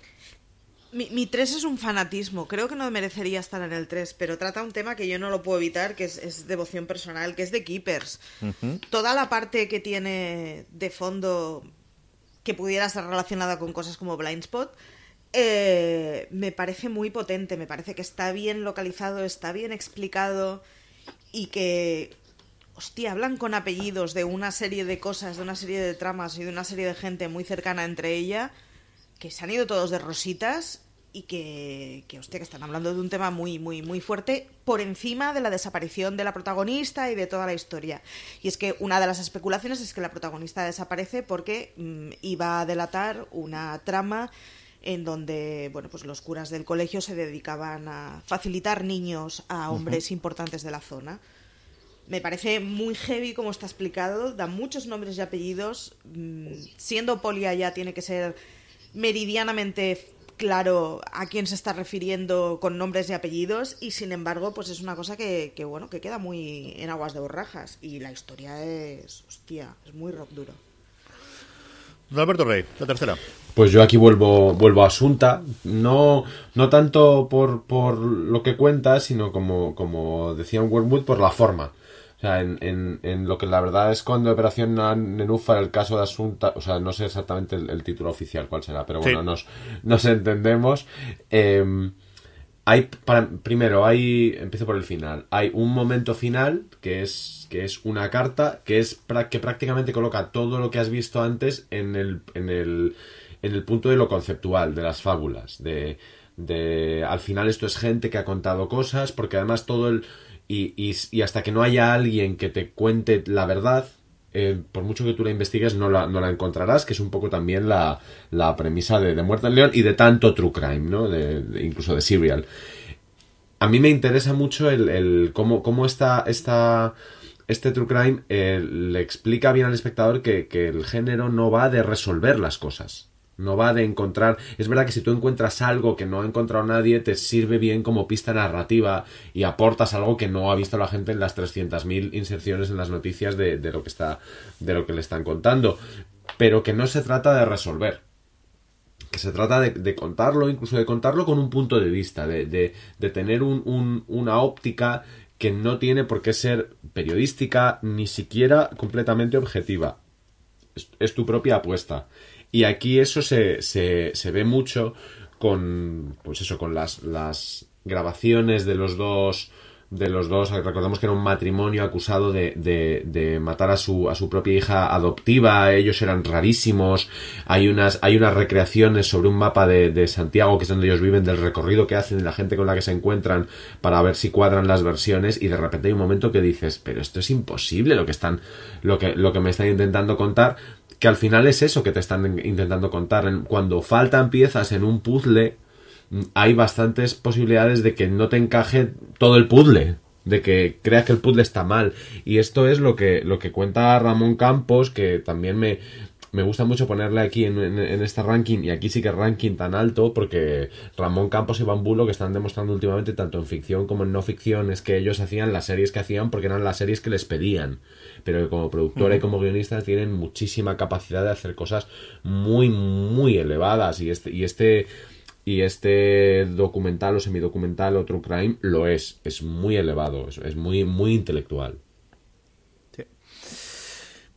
Mi, mi 3 es un fanatismo. Creo que no merecería estar en el 3, pero trata un tema que yo no lo puedo evitar, que es, devoción personal, que es de Keepers. Toda la parte que tiene de fondo que pudiera estar relacionada con cosas como Blindspot, eh, me parece muy potente, me parece que está bien localizado, está bien explicado y que, hostia, hablan con apellidos de una serie de cosas, de una serie de tramas y de una serie de gente muy cercana entre ella que se han ido todos de rositas y que, que, hostia, que están hablando de un tema muy, muy, muy fuerte por encima de la desaparición de la protagonista y de toda la historia. Y es que una de las especulaciones es que la protagonista desaparece porque mm, iba a delatar una trama en donde, bueno, pues los curas del colegio se dedicaban a facilitar niños a hombres importantes de la zona. Me parece muy heavy como está explicado, da muchos nombres y apellidos. Mm, siendo polia ya tiene que ser meridianamente claro a quién se está refiriendo con nombres y apellidos y sin embargo pues es una cosa que, bueno que queda muy en aguas de borrajas y la historia es hostia es muy rock duro. Alberto Rey la tercera. Pues yo aquí vuelvo vuelvo a Asunta. No no tanto por, por lo que cuenta sino como como decía un Wormwood por la forma o sea, en, en, lo que la verdad es cuando Operación Nenúfar, el caso de Asunta, o sea, no sé exactamente el, título oficial cuál será, pero bueno, nos, nos entendemos. Em, hay, para, primero, hay, empiezo por el final, hay un momento final que es, que es una carta que, es, que prácticamente coloca todo lo que has visto antes en el, en el, en el punto de lo conceptual, de las fábulas, de, de al final esto es gente que ha contado cosas, porque además todo el y, hasta que no haya alguien que te cuente la verdad, eh, por mucho que tú la investigues, no la, no la encontrarás, que es un poco también la, premisa de, Muerte en León y de tanto True Crime, ¿no? De, incluso de Serial. A mí me interesa mucho el, cómo, cómo esta, esta, este True Crime eh, le explica bien al espectador que el género no va de resolver las cosas no va de encontrar. Es verdad que si tú encuentras algo que no ha encontrado nadie, te sirve bien como pista narrativa y aportas algo que no ha visto la gente en las 300.000 inserciones en las noticias de, lo que está, de lo que le están contando. Pero que no se trata de resolver. Que se trata de, contarlo, incluso de contarlo con un punto de vista, de, de tener una óptica que no tiene por qué ser periodística ni siquiera completamente objetiva. es tu propia apuesta. Y aquí eso se, se, se ve mucho con, pues eso, con las, las grabaciones de los dos de los dos, recordemos que era un matrimonio acusado de, de, de, matar a su, a su propia hija adoptiva, ellos eran rarísimos, hay unas, hay unas recreaciones sobre un mapa de, de Santiago, que es donde ellos viven, del recorrido que hacen, de la gente con la que se encuentran, para ver si cuadran las versiones, y de repente hay un momento que dices, pero esto es imposible lo que están, lo que, lo que me están intentando contar, que al final es eso que te están intentando contar. Cuando faltan piezas en un puzzle, mm, hay bastantes posibilidades de que no te encaje todo el puzzle de que creas que el puzzle está mal y esto es lo que lo que cuenta Ramón Campos que también me, me gusta mucho ponerle aquí en, este ranking, y aquí sí que ranking tan alto, porque Ramón Campos y Bambulo, que están demostrando últimamente, tanto en ficción como en no ficción, es que ellos hacían las series que hacían porque eran las series que les pedían. Pero que como productora y como guionista tienen muchísima capacidad de hacer cosas muy, muy elevadas. Y este, y este, y este documental o semidocumental o true crime lo es. Es muy elevado, es muy, muy intelectual.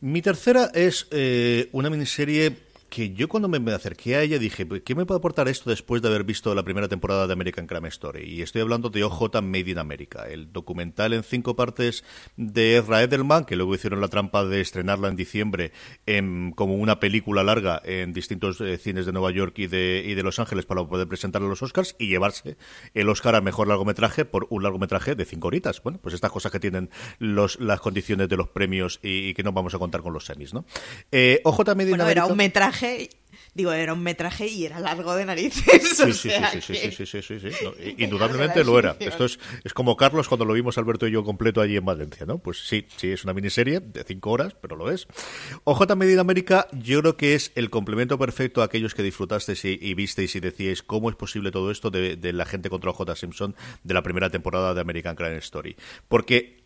Mi tercera es eh, una miniserie que yo cuando me acerqué a ella dije, ¿qué me puede aportar esto después de haber visto la primera temporada de American Crime Story? Y estoy hablando de OJ Made in America, el documental en cinco partes de Ezra Edelman, que luego hicieron la trampa de estrenarla en diciembre en, como una película larga en distintos eh, cines de Nueva York y de, y de Los Ángeles para poder presentarla a los Oscars y llevarse el Oscar a mejor largometraje por un largometraje de cinco horitas. Bueno, pues estas cosas que tienen los, las condiciones de los premios y, que no vamos a contar con los semis, ¿no? Eh, OJ Made in America... Era un metraje Digo, era un metraje y era largo de narices. Sí, sí, sí, sí, sí, Indudablemente lo era. Esto es, es como Carlos cuando lo vimos Alberto y yo completo allí en Valencia, ¿no? Pues sí, sí, es una miniserie de cinco horas, pero lo es. OJ Medida América, yo creo que es el complemento perfecto a aquellos que disfrutasteis y, visteis y decíais cómo es posible todo esto de, de la gente contra OJ Simpson de la primera temporada de American Crime Story. Porque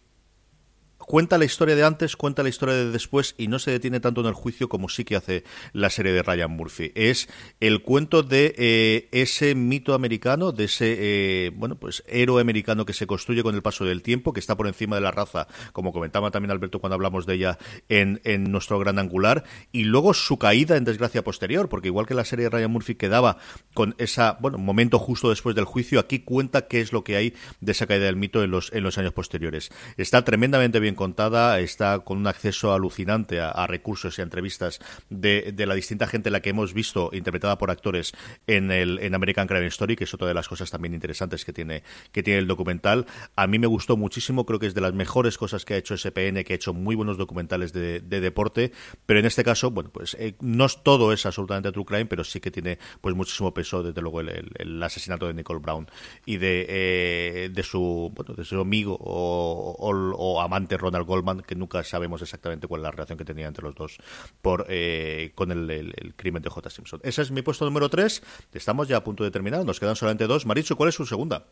cuenta la historia de antes, cuenta la historia de después y no se detiene tanto en el juicio como sí que hace la serie de Ryan Murphy. Es el cuento de eh, ese mito americano, de ese eh, bueno pues héroe americano que se construye con el paso del tiempo, que está por encima de la raza, como comentaba también Alberto cuando hablamos de ella en, en nuestro gran angular, y luego su caída en desgracia posterior, porque igual que la serie de Ryan Murphy quedaba con esa bueno momento justo después del juicio, aquí cuenta qué es lo que hay de esa caída del mito en los en los años posteriores. Está tremendamente bien contada, está con un acceso alucinante a, recursos y entrevistas de, la distinta gente la que hemos visto interpretada por actores en el en American Crime Story, que es otra de las cosas también interesantes que tiene que tiene el documental. A mí me gustó muchísimo, creo que es de las mejores cosas que ha hecho SPN, que ha hecho muy buenos documentales de, deporte, pero en este caso, bueno, pues eh, no todo es absolutamente true crime, pero sí que tiene pues muchísimo peso, desde luego, el, asesinato de Nicole Brown y de, eh, de su bueno, de su amigo o, o amante Ronald Goldman, que nunca sabemos exactamente cuál es la relación que tenía entre los dos por eh, con el, crimen de J. Simpson. Ese es mi puesto número 3. Estamos ya a punto de terminar. Nos quedan solamente dos. Maricho, ¿cuál es su segunda?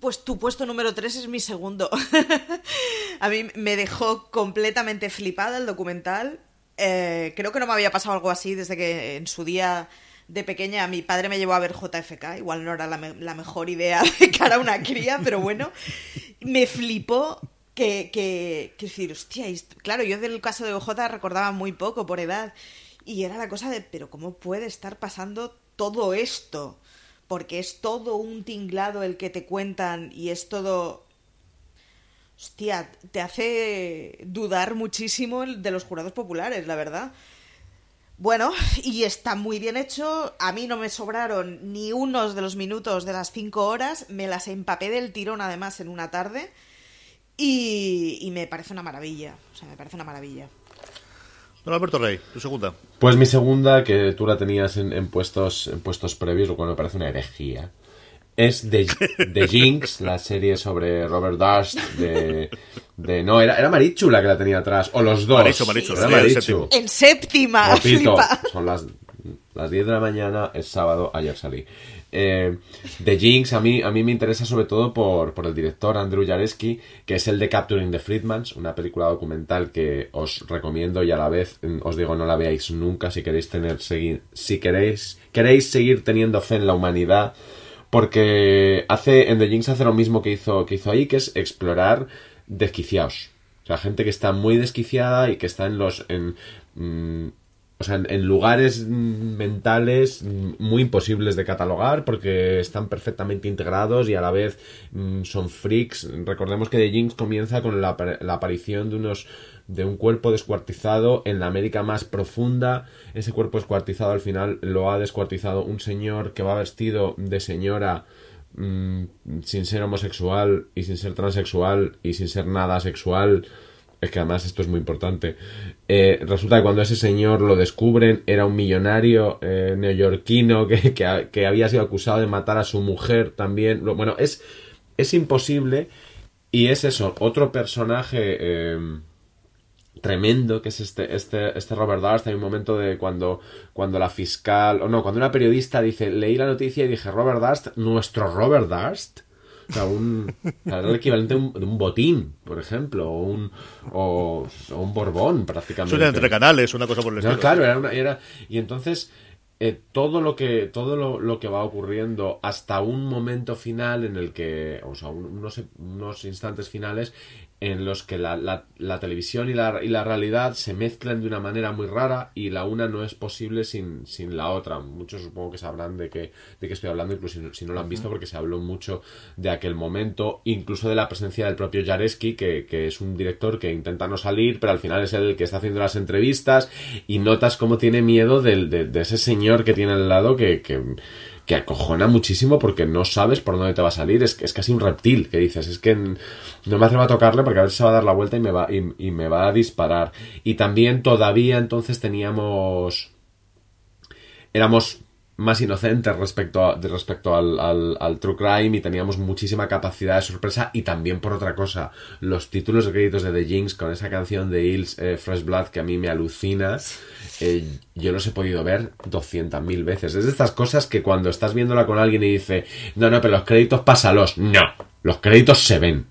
Pues tu puesto número 3 es mi segundo. a mí me dejó completamente flipada el documental. Eh, creo que no me había pasado algo así desde que en su día de pequeña mi padre me llevó a ver JFK. Igual no era la, la mejor idea de cara a una cría, pero bueno. Me flipó que, que, que decir, hostia, claro, yo del caso de OJ recordaba muy poco por edad. Y era la cosa de, pero ¿cómo puede estar pasando todo esto? Porque es todo un tinglado el que te cuentan y es todo... Hostia, te hace dudar muchísimo de los jurados populares, la verdad. Bueno, y está muy bien hecho. A mí no me sobraron ni unos de los minutos de las cinco horas. Me las empapé del tirón, además, en una tarde. Y, me parece una maravilla. O sea, me parece una maravilla. Don Alberto Rey, tu segunda. Pues mi segunda, que tú la tenías en, puestos, en puestos previos, lo cual me parece una herejía, es The, Jinx, la serie sobre Robert Durst de... de no, era, era Marichu la que la tenía atrás, o los dos. Marichu, Marichu, era Marichu. En séptima. son las, las 10 de la mañana, es sábado, ayer salí. Eh, The Jinx a mí, a mí me interesa sobre todo por, por el director Andrew Jareski, que es el de Capturing the Freedmans, una película documental que os recomiendo y a la vez mm, os digo no la veáis nunca si queréis tener seguir, si queréis queréis seguir teniendo fe en la humanidad, porque hace en The Jinx hace lo mismo que hizo que hizo ahí, que es explorar desquiciados. O sea, gente que está muy desquiciada y que está en los mm, o sea, en, lugares mentales muy imposibles de catalogar porque están perfectamente integrados y a la vez mm, son freaks. Recordemos que The Jinx comienza con la, aparición de unos de un cuerpo descuartizado en la América más profunda. Ese cuerpo descuartizado al final lo ha descuartizado un señor que va vestido de señora mm, sin ser homosexual y sin ser transexual y sin ser nada sexual es que además esto es muy importante. Eh, resulta que cuando ese señor lo descubren, era un millonario eh, neoyorquino que, que, había sido acusado de matar a su mujer también. Bueno, es, es imposible. Y es eso, otro personaje eh, tremendo que es este, este, este Robert Durst. Hay un momento de cuando, cuando la fiscal, o no, cuando una periodista dice, leí la noticia y dije, Robert Durst, nuestro Robert Durst. O sea, un, el equivalente de un, botín, por ejemplo, o un, o, un borbón, prácticamente. Suena entre canales, una cosa por el estilo. claro, era, una, era Y entonces, eh, todo lo que todo lo, que va ocurriendo hasta un momento final en el que, o sea, unos, unos instantes finales en los que la, la, la televisión y la, y la, realidad se mezclan de una manera muy rara y la una no es posible sin, sin la otra. Muchos supongo que sabrán de qué, de qué estoy hablando, incluso si no, si no, lo han visto, porque se habló mucho de aquel momento, incluso de la presencia del propio Jareski, que, que es un director que intenta no salir, pero al final es el que está haciendo las entrevistas y notas cómo tiene miedo de, de, de ese señor que tiene al lado que, que que acojona muchísimo porque no sabes por dónde te va a salir. Es, es casi un reptil que dices. Es que no me atrevo a tocarle porque a ver si se va a dar la vuelta y me va, y, me va a disparar. Y también todavía entonces teníamos. Éramos más inocentes respecto, a, respecto al, True Crime y teníamos muchísima capacidad de sorpresa y también por otra cosa, los títulos de créditos de The Jinx con esa canción de Hills eh, Fresh Blood que a mí me alucina, eh, yo los he podido ver 200.000 veces. Es de estas cosas que cuando estás viéndola con alguien y dice, no, no, pero los créditos pásalos, no, los créditos se ven.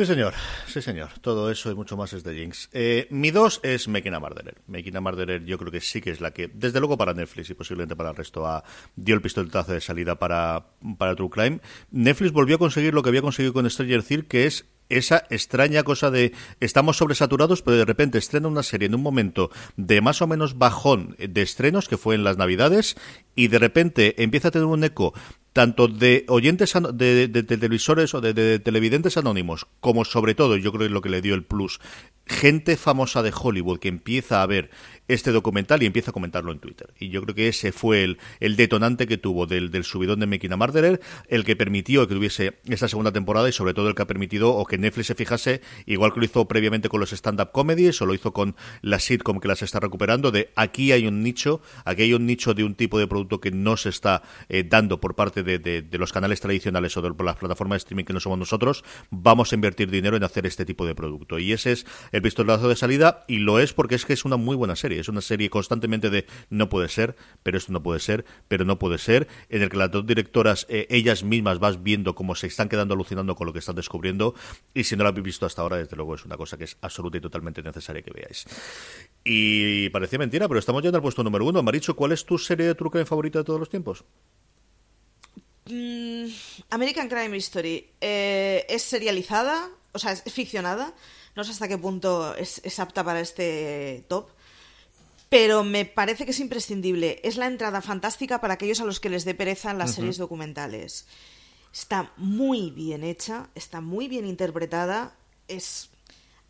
Sí, señor. Sí, señor. Todo eso y mucho más es de Jinx. Eh, mi dos es Making a Murderer. Making a Murderer yo creo que sí que es la que, desde luego para Netflix y posiblemente para el resto, dio el pistoletazo de salida para, para True Crime. Netflix volvió a conseguir lo que había conseguido con Stranger Things, que es esa extraña cosa de estamos sobresaturados, pero de repente estrena una serie en un momento de más o menos bajón de estrenos, que fue en las Navidades, y de repente empieza a tener un eco tanto de oyentes de, de, televisores o de, de, televidentes anónimos, como sobre todo, yo creo que es lo que le dio el plus, gente famosa de Hollywood que empieza a ver este documental y empieza a comentarlo en Twitter. Y yo creo que ese fue el, el detonante que tuvo del, del, subidón de Making a Murderer, el que permitió que tuviese esta segunda temporada y sobre todo el que ha permitido o que Netflix se fijase, igual que lo hizo previamente con los stand-up comedies o lo hizo con la sitcom que las está recuperando, de aquí hay un nicho, aquí hay un nicho de un tipo de producto que no se está eh, dando por parte de, de, los canales tradicionales o de las plataformas de streaming que no somos nosotros, vamos a invertir dinero en hacer este tipo de producto. Y ese es el pistolazo de salida y lo es porque es que es una muy buena serie. Es una serie constantemente de no puede ser, pero esto no puede ser, pero no puede ser, en el que las dos directoras, eh, ellas mismas, vas viendo cómo se están quedando alucinando con lo que están descubriendo. Y si no la habéis visto hasta ahora, desde luego es una cosa que es absoluta y totalmente necesaria que veáis. Y parecía mentira, pero estamos yendo al puesto número uno. Maricho, ¿cuál es tu serie de Crime favorita de todos los tiempos? Mm, American Crime History eh, es serializada, o sea, es ficcionada. No sé hasta qué punto es, es, apta para este top. Pero me parece que es imprescindible. Es la entrada fantástica para aquellos a los que les dé pereza en las uh -huh. series documentales. Está muy bien hecha, está muy bien interpretada. Es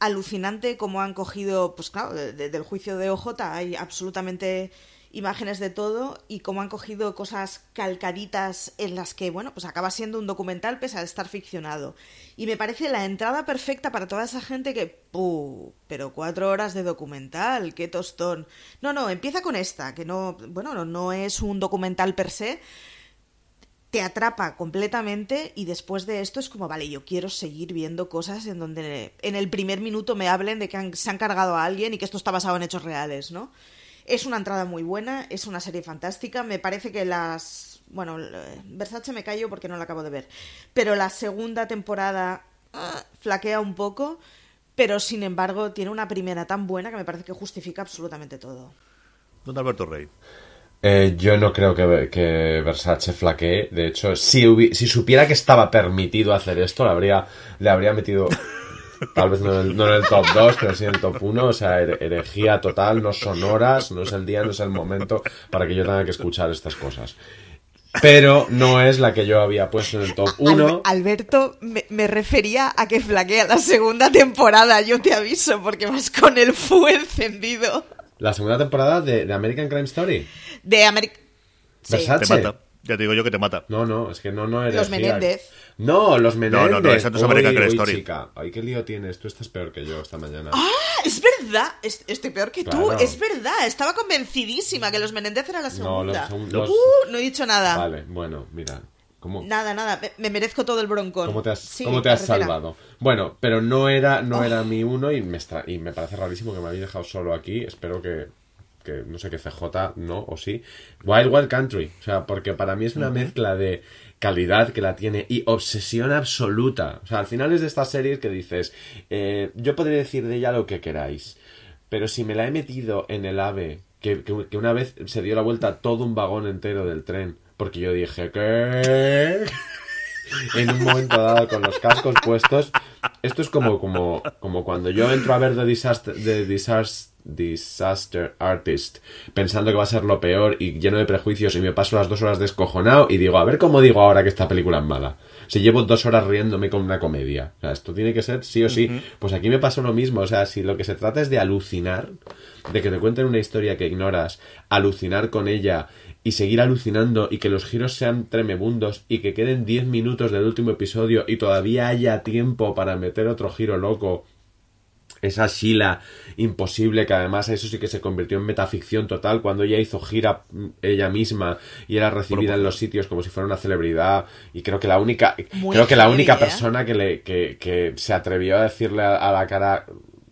alucinante cómo han cogido, pues claro, de, de, del juicio de OJ hay absolutamente imágenes de todo y cómo han cogido cosas calcaditas en las que, bueno, pues acaba siendo un documental pese a estar ficcionado. Y me parece la entrada perfecta para toda esa gente que, ¡puh! Pero cuatro horas de documental, qué tostón. No, no, empieza con esta, que no, bueno, no, no es un documental per se, te atrapa completamente y después de esto es como, vale, yo quiero seguir viendo cosas en donde en el primer minuto me hablen de que se han cargado a alguien y que esto está basado en hechos reales, ¿no? Es una entrada muy buena, es una serie fantástica. Me parece que las. Bueno, Versace me callo porque no la acabo de ver. Pero la segunda temporada uh, flaquea un poco, pero sin embargo tiene una primera tan buena que me parece que justifica absolutamente todo. Don Alberto Rey. Eh, yo no creo que, que, Versace flaquee. De hecho, si, si supiera que estaba permitido hacer esto, le habría, le habría metido tal vez no en, el, no en el top 2, pero sí en el top 1, o sea, herejía total, no son horas, no es el día, no es el momento para que yo tenga que escuchar estas cosas. Pero no es la que yo había puesto en el top 1. Alberto, me, me, refería a que flaquea la segunda temporada, yo te aviso, porque vas con el fuego encendido. ¿La segunda temporada de, de American Crime Story? De American... Sí. Versace. Te mata. Ya te digo yo que te mata. No, no, es que no, no eres. Los Menéndez. No, los Menéndez. No, no, no, esa no es American Crime Story. Chica. Ay, qué lío tienes. Tú estás peor que yo esta mañana. ¡Ah! Es verdad. Estoy peor que claro. tú. Es verdad. Estaba convencidísima que los Menéndez era la segunda. No, los, los... Uh, no he dicho nada. Vale, bueno, mira. ¿Cómo? Nada, nada, me merezco todo el broncón. ¿Cómo te has, sí, ¿cómo te has salvado? Bueno, pero no era, no oh. era mi uno y me, extra... y me parece rarísimo que me habéis dejado solo aquí. Espero que, que no sé qué CJ no o sí Wild Wild Country o sea porque para mí es una uh -huh. mezcla de calidad que la tiene y obsesión absoluta o sea al final es de estas series que dices eh, yo podría decir de ella lo que queráis pero si me la he metido en el AVE que, que, que una vez se dio la vuelta todo un vagón entero del tren porque yo dije que en un momento dado con los cascos puestos. Esto es como, como, como cuando yo entro a ver The Disaster, The Disaster, Disaster Artist pensando que va a ser lo peor y lleno de prejuicios y me paso las dos horas descojonado y digo, a ver cómo digo ahora que esta película es mala. Si llevo dos horas riéndome con una comedia. O sea, esto tiene que ser sí o sí. Pues aquí me pasa lo mismo. O sea, si lo que se trata es de alucinar, de que te cuenten una historia que ignoras, alucinar con ella y seguir alucinando y que los giros sean tremebundos y que queden 10 minutos del último episodio y todavía haya tiempo para meter otro giro loco. Esa Sheila imposible que además eso sí que se convirtió en metaficción total cuando ella hizo gira mm, ella misma y era recibida en los sitios como si fuera una celebridad y creo que la única creo que la única persona que le que, que se atrevió a decirle a la cara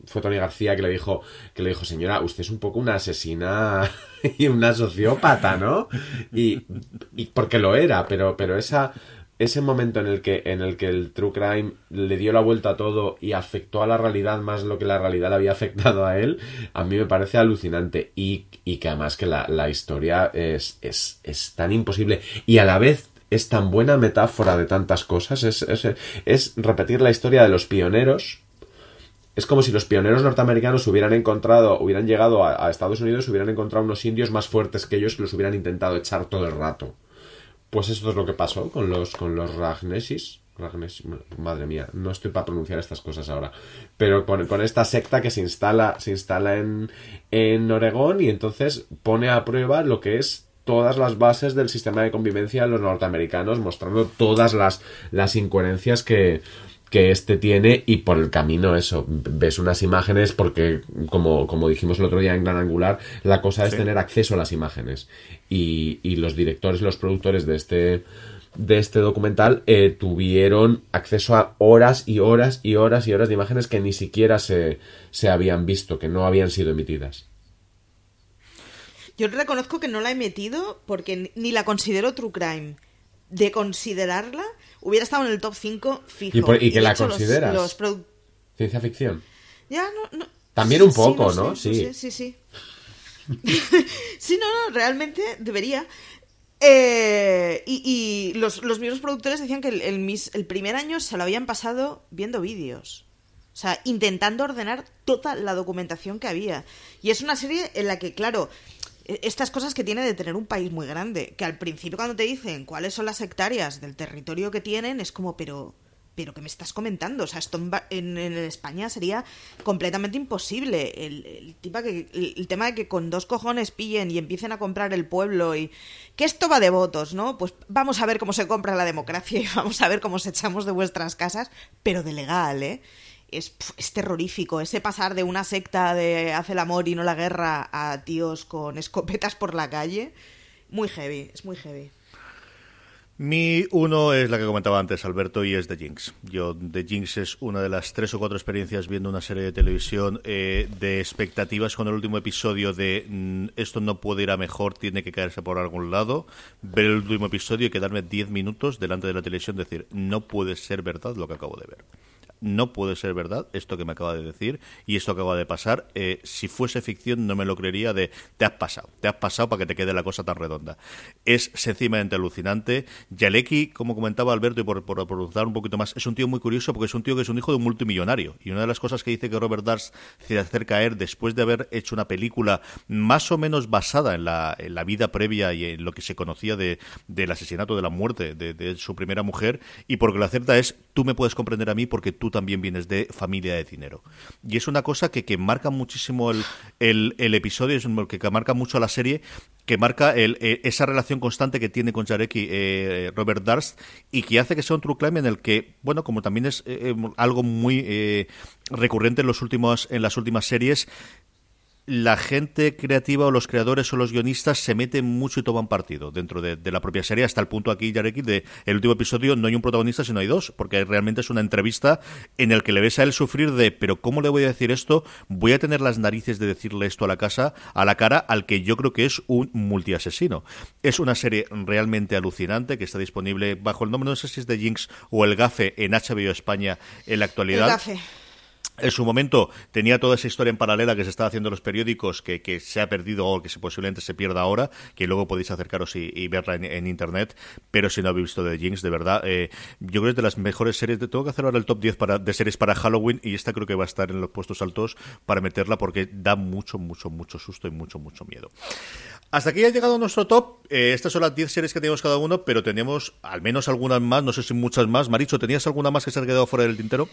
fue Tony García que le dijo, que le dijo, señora, usted es un poco una asesina y una sociópata, ¿no? Y, y porque lo era, pero, pero esa, ese momento en el que en el que el true crime le dio la vuelta a todo y afectó a la realidad más lo que la realidad le había afectado a él a mí me parece alucinante. Y, y que además que la, la historia es, es, es, tan imposible y a la vez es tan buena metáfora de tantas cosas. Es, es, es repetir la historia de los pioneros. Es como si los pioneros norteamericanos hubieran encontrado, hubieran llegado a, Estados Unidos, hubieran encontrado unos indios más fuertes que ellos y los hubieran intentado echar todo el rato. Pues eso es lo que pasó con los, con los Ragnesis. madre mía, no estoy para pronunciar estas cosas ahora. Pero con, con, esta secta que se instala, se instala en, en Oregón y entonces pone a prueba lo que es todas las bases del sistema de convivencia de los norteamericanos, mostrando todas las, las incoherencias que, que este tiene y por el camino eso, ves unas imágenes porque como, como dijimos el otro día en Gran Angular, la cosa es tener acceso a las imágenes y, y los directores, los productores de este de este documental eh, tuvieron acceso a horas y horas y horas y horas de imágenes que ni siquiera se, se habían visto, que no habían sido emitidas. Yo reconozco que no la he metido porque ni la considero true crime. De considerarla, hubiera estado en el top 5 fijo. ¿Y, que la consideras? ¿Ciencia ficción? Ya, no, También un poco, ¿no? Sí, sí, sí. Sí. no, no, realmente debería. Eh, y, los, mismos productores decían que el, el, primer año se lo habían pasado viendo vídeos. O sea, intentando ordenar toda la documentación que había. Y es una serie en la que, claro, estas cosas que tiene de tener un país muy grande, que al principio cuando te dicen cuáles son las hectáreas del territorio que tienen, es como, pero, pero ¿qué me estás comentando? O sea, esto en, España sería completamente imposible. El, el, que, el, tema de que con dos cojones pillen y empiecen a comprar el pueblo y que esto va de votos, ¿no? Pues vamos a ver cómo se compra la democracia y vamos a ver cómo se echamos de vuestras casas, pero de legal, ¿eh? Es, es, terrorífico. Ese pasar de una secta de hace el amor y no la guerra a tíos con escopetas por la calle, muy heavy, es muy heavy. Mi uno es la que comentaba antes Alberto y es The Jinx. Yo, The Jinx es una de las tres o cuatro experiencias viendo una serie de televisión eh, de expectativas con el último episodio de mm, esto no puede ir a mejor, tiene que caerse por algún lado. Ver el último episodio y quedarme diez minutos delante de la televisión decir no puede ser verdad lo que acabo de ver no puede ser verdad esto que me acaba de decir y esto acaba de pasar. Eh, si fuese ficción no me lo creería de te has pasado, te has pasado para que te quede la cosa tan redonda. Es sencillamente alucinante. Yaleki, como comentaba Alberto, y por, por, un poquito más, es un tío muy curioso porque es un tío que es un hijo de un multimillonario. Y una de las cosas que dice que Robert Darst se hacer caer después de haber hecho una película más o menos basada en la, la vida previa y en lo que se conocía de, del asesinato, de la muerte de, de su primera mujer, y porque lo acepta es tú me puedes comprender a mí porque tú también vienes de familia de dinero. Y es una cosa que, que marca muchísimo el, el, episodio, es que, que marca mucho la serie, que marca el, eh, esa relación constante que tiene con Jareki eh, Robert Darst y que hace que sea un true crime en el que, bueno, como también es eh, algo muy recurrente en, los últimos, en las últimas series, la gente creativa o los creadores o los guionistas se meten mucho y toman partido dentro de, la propia serie, hasta el punto aquí, Yareki, de el último episodio no hay un protagonista, sino hay dos, porque realmente es una entrevista en el que le ves a él sufrir de, pero ¿cómo le voy a decir esto? Voy a tener las narices de decirle esto a la casa, a la cara, al que yo creo que es un multiasesino. Es una serie realmente alucinante que está disponible bajo el nombre, no sé si es de Jinx o el Gafe en HBO España en la actualidad. El Gafe en su momento tenía toda esa historia en paralela que se estaba haciendo en los periódicos, que, se ha perdido o que se, posiblemente se pierda ahora, que luego podéis acercaros y, verla en, internet, pero si no habéis visto de Jinx, de verdad, eh, yo creo que es de las mejores series, tengo que hacer ahora el top 10 para, de series para Halloween y esta creo que va a estar en los puestos altos para meterla porque da mucho, mucho, mucho susto y mucho, mucho miedo. Hasta aquí ha llegado nuestro top. Eh, estas son las 10 series que tenemos cada uno, pero tenemos al menos algunas más, no sé si muchas más. Maricho, ¿tenías alguna más que se ha quedado fuera del tintero?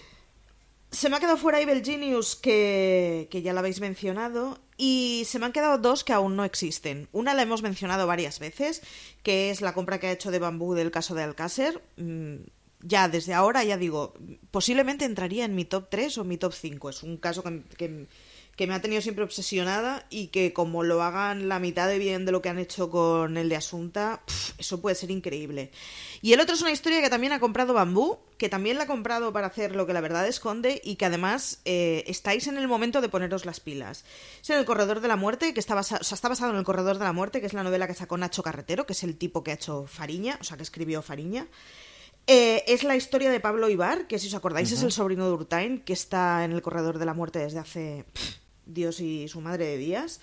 Se me ha quedado fuera Evil Genius, que, ya la habéis mencionado, y se me han quedado dos que aún no existen. Una la hemos mencionado varias veces, que es la compra que ha hecho de Bambú del caso de Alcácer. Mm, ya desde ahora, ya digo, posiblemente entraría en mi top 3 o mi top 5. Es un caso que que me ha tenido siempre obsesionada y que como lo hagan la mitad de bien de lo que han hecho con el de Asunta, eso puede ser increíble. Y el otro es una historia que también ha comprado Bambú, que también la ha comprado para hacer lo que la verdad esconde y que además eh, estáis en el momento de poneros las pilas. Es en El Corredor de la Muerte, que está, está basado en El Corredor de la Muerte, que es la novela que sacó Nacho Carretero, que es el tipo que ha hecho Fariña, o sea, que escribió Fariña. Eh, es la historia de Pablo Ibar, que si os acordáis es el sobrino de Urtain, que está en el corredor de la muerte desde hace Dios y su madre de días.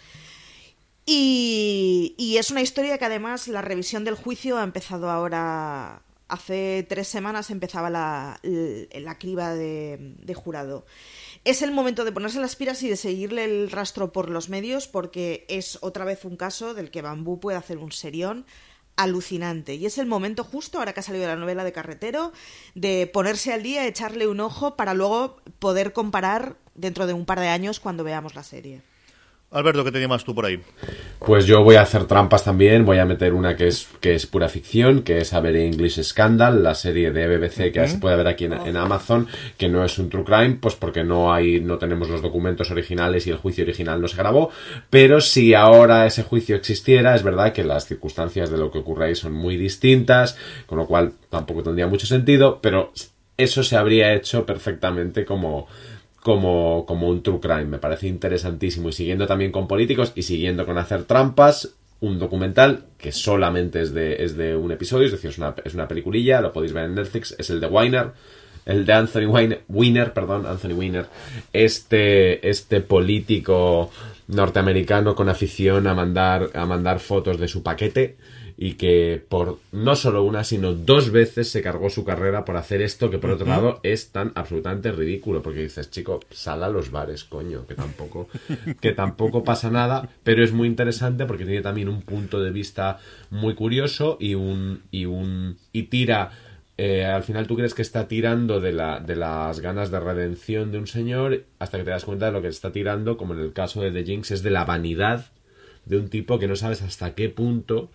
Y, es una historia que además la revisión del juicio ha empezado ahora. Hace tres semanas empezaba la, la, criba de, jurado. Es el momento de ponerse las piras y de seguirle el rastro por los medios porque es otra vez un caso del que Bambú puede hacer un serión alucinante. Y es el momento justo, ahora que ha salido la novela de Carretero, de ponerse al día, echarle un ojo para luego poder comparar dentro de un par de años cuando veamos la serie. Alberto, ¿qué te llamas tú por ahí? Pues yo voy a hacer trampas también, voy a meter una que es, que es pura ficción, que es A Very English Scandal, la serie de BBC que se puede ver aquí en, Amazon, que no es un true crime, pues porque no hay, no tenemos los documentos originales y el juicio original no se grabó, pero si ahora ese juicio existiera, es verdad que las circunstancias de lo que ocurre ahí son muy distintas, con lo cual tampoco tendría mucho sentido, pero eso se habría hecho perfectamente como como, como un true crime. Me parece interesantísimo. Y siguiendo también con políticos y siguiendo con hacer trampas, un documental que solamente es de, es de un episodio, es decir, es una, es una peliculilla, lo podéis ver en Netflix, es el de Weiner, el de Anthony Weiner, Weiner perdón, Anthony Weiner, este, este político norteamericano con afición a mandar, a mandar fotos de su paquete y que por no solo una, sino dos veces se cargó su carrera por hacer esto, que por otro lado es tan absolutamente ridículo, porque dices, chico, sal a los bares, coño, que tampoco, que tampoco pasa nada, pero es muy interesante porque tiene también un punto de vista muy curioso y un, y un, y tira eh, al final tú crees que está tirando de, la, de las ganas de redención de un señor hasta que te das cuenta de lo que está tirando, como en el caso de The Jinx, es de la vanidad de un tipo que no sabes hasta qué punto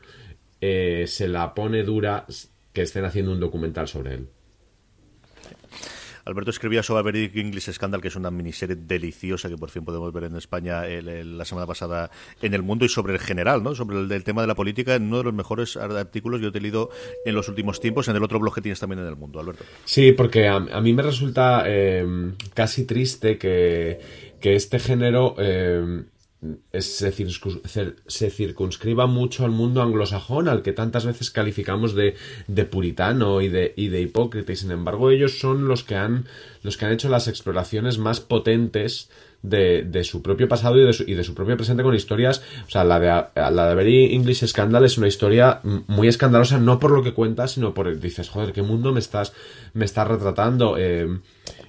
eh, se la pone dura que estén haciendo un documental sobre él. Alberto escribía sobre Veric English Scandal, que es una miniserie deliciosa que por fin podemos ver en España la semana pasada en el mundo y sobre el general, ¿no? sobre el, tema de la política, en uno de los mejores artículos que he leído en los últimos tiempos, en el otro blog que tienes también en el mundo, Alberto. Sí, porque a, mí me resulta eh, casi triste que, que este género eh, se, se, circunscriba mucho al mundo anglosajón, al que tantas veces calificamos de, de puritano y de, y de, hipócrita, y sin embargo ellos son los que han, los que han hecho las exploraciones más potentes de, de su propio pasado y de su, y de su propio presente con historias. O sea, la de, la de Very English Scandal es una historia muy escandalosa, no por lo que cuenta, sino por dices, joder, qué mundo me estás, me estás retratando. Eh,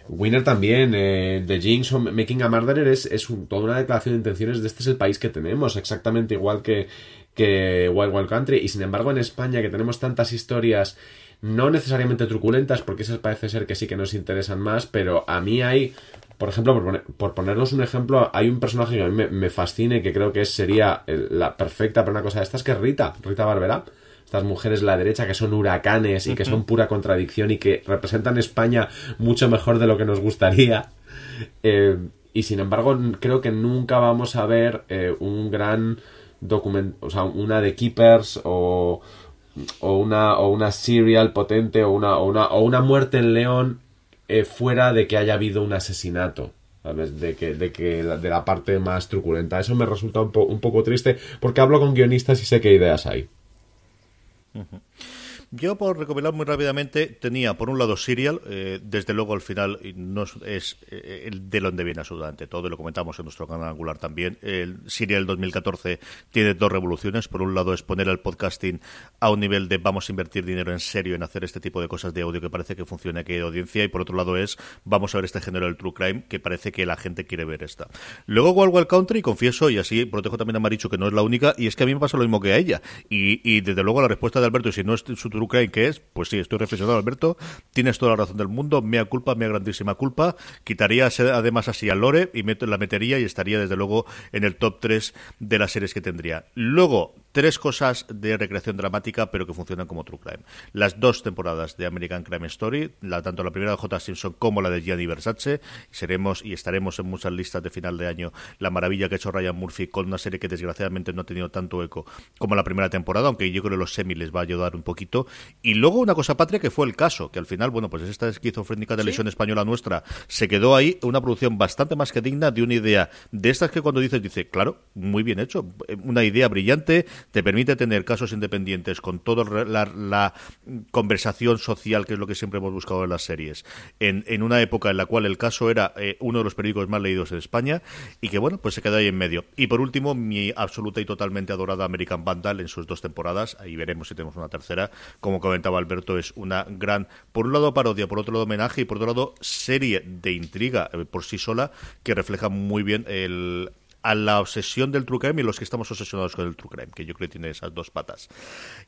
Winner también, eh, The Jinx o Making a Murderer es, es toda una declaración de intenciones de este es el país que tenemos, exactamente igual que, que Wild Wild Country. Y sin embargo, en España, que tenemos tantas historias no necesariamente truculentas, porque esas parece ser que sí que nos interesan más, pero a mí hay, por ejemplo, por, ponernos un ejemplo, hay un personaje que a mí me, me fascina y que creo que sería la perfecta para una cosa de estas, que es Rita, Rita Barbera estas mujeres de la derecha que son huracanes y que son pura contradicción y que representan España mucho mejor de lo que nos gustaría. Eh, y sin embargo, creo que nunca vamos a ver eh, un gran documento, o sea, una de Keepers o, o, una, o una serial potente o una, o una, o una muerte en León eh, fuera de que haya habido un asesinato. De que, de que de la parte más truculenta. Eso me resulta un, un poco triste porque hablo con guionistas y sé qué ideas hay. Yo, por recomendar muy rápidamente, tenía por un lado Serial, eh, desde luego al final no es, eh, el de donde viene absolutamente todo, lo comentamos en nuestro canal angular también. El Serial 2014 tiene dos revoluciones. Por un lado, es poner al podcasting a un nivel de vamos a invertir dinero en serio en hacer este tipo de cosas de audio que parece que funciona aquí de audiencia. Y por otro lado, es vamos a ver este género del true crime que parece que la gente quiere ver esta. Luego, Wild Wild Country, confieso, y así protejo también a Maricho que no es la única, y es que a mí me pasa lo mismo que a ella. Y, y desde luego la respuesta de Alberto, y si no es su crime, ¿qué es? Pues sí, estoy reflexionado, Alberto. Tienes toda la razón del mundo. Mea culpa, mea grandísima culpa. Quitaría además así a Lore y la metería y estaría desde luego en el top 3 de las series que tendría. Luego, tres cosas de recreación dramática, pero que funcionan como True Crime. Las dos temporadas de American Crime Story, la, tanto la primera de J. Simpson como la de Gianni Versace. Seremos y estaremos en muchas listas de final de año la maravilla que ha hecho Ryan Murphy con una serie que desgraciadamente no ha tenido tanto eco como la primera temporada, aunque yo creo que los semi les va a ayudar un poquito. Y luego una cosa patria que fue el caso, que al final, bueno, pues esta esquizofrénica televisión española nuestra se quedó ahí, una producción bastante más que digna de una idea de estas que cuando dices, dice, claro, muy bien hecho, una idea brillante, te permite tener casos independientes con toda la, conversación social, que es lo que siempre hemos buscado en las series, en, una época en la cual el caso era eh, uno de los periódicos más leídos en España y que, bueno, pues se quedó ahí en medio. Y por último, mi absoluta y totalmente adorada American Vandal en sus dos temporadas, ahí veremos si tenemos una tercera, como comentaba Alberto, es una gran, por un lado parodia, por otro lado homenaje y por otro lado serie de intriga eh, por sí sola que refleja muy bien el a la obsesión del true crime y los que estamos obsesionados con el true crime, que yo creo que tiene esas dos patas.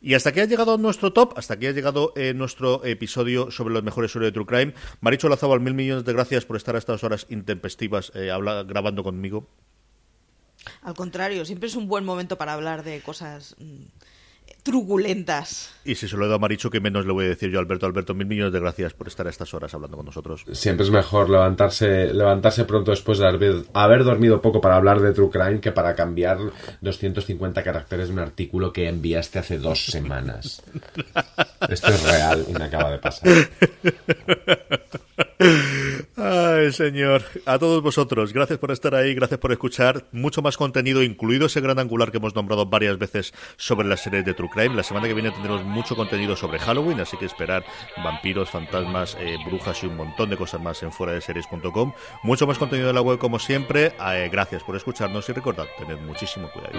Y hasta aquí ha llegado nuestro top, hasta aquí ha llegado eh, nuestro episodio sobre los mejores historias de true crime. Maricho Lazábal, mil millones de gracias por estar a estas horas intempestivas eh, grabando conmigo. Al contrario, siempre es un buen momento para hablar de cosas mm, truculentas. Y si se lo he dado a Maricho, que menos le voy a decir yo, Alberto. Alberto, mil millones de gracias por estar a estas horas hablando con nosotros. Siempre es mejor levantarse, levantarse pronto después de haber, haber dormido poco para hablar de True Crime que para cambiar 250 caracteres de un artículo que enviaste hace dos semanas. Esto es real y me acaba de pasar. Ay, señor. A todos vosotros, gracias por estar ahí, gracias por escuchar. Mucho más contenido, incluido ese gran angular que hemos nombrado varias veces sobre la serie de True Crime. La semana que viene tendremos mucho contenido sobre Halloween, así que esperar vampiros, fantasmas, eh, brujas y un montón de cosas más en fuera de series.com. Mucho más contenido en la web, como siempre. Eh, gracias por escucharnos y recordad, tened muchísimo cuidado.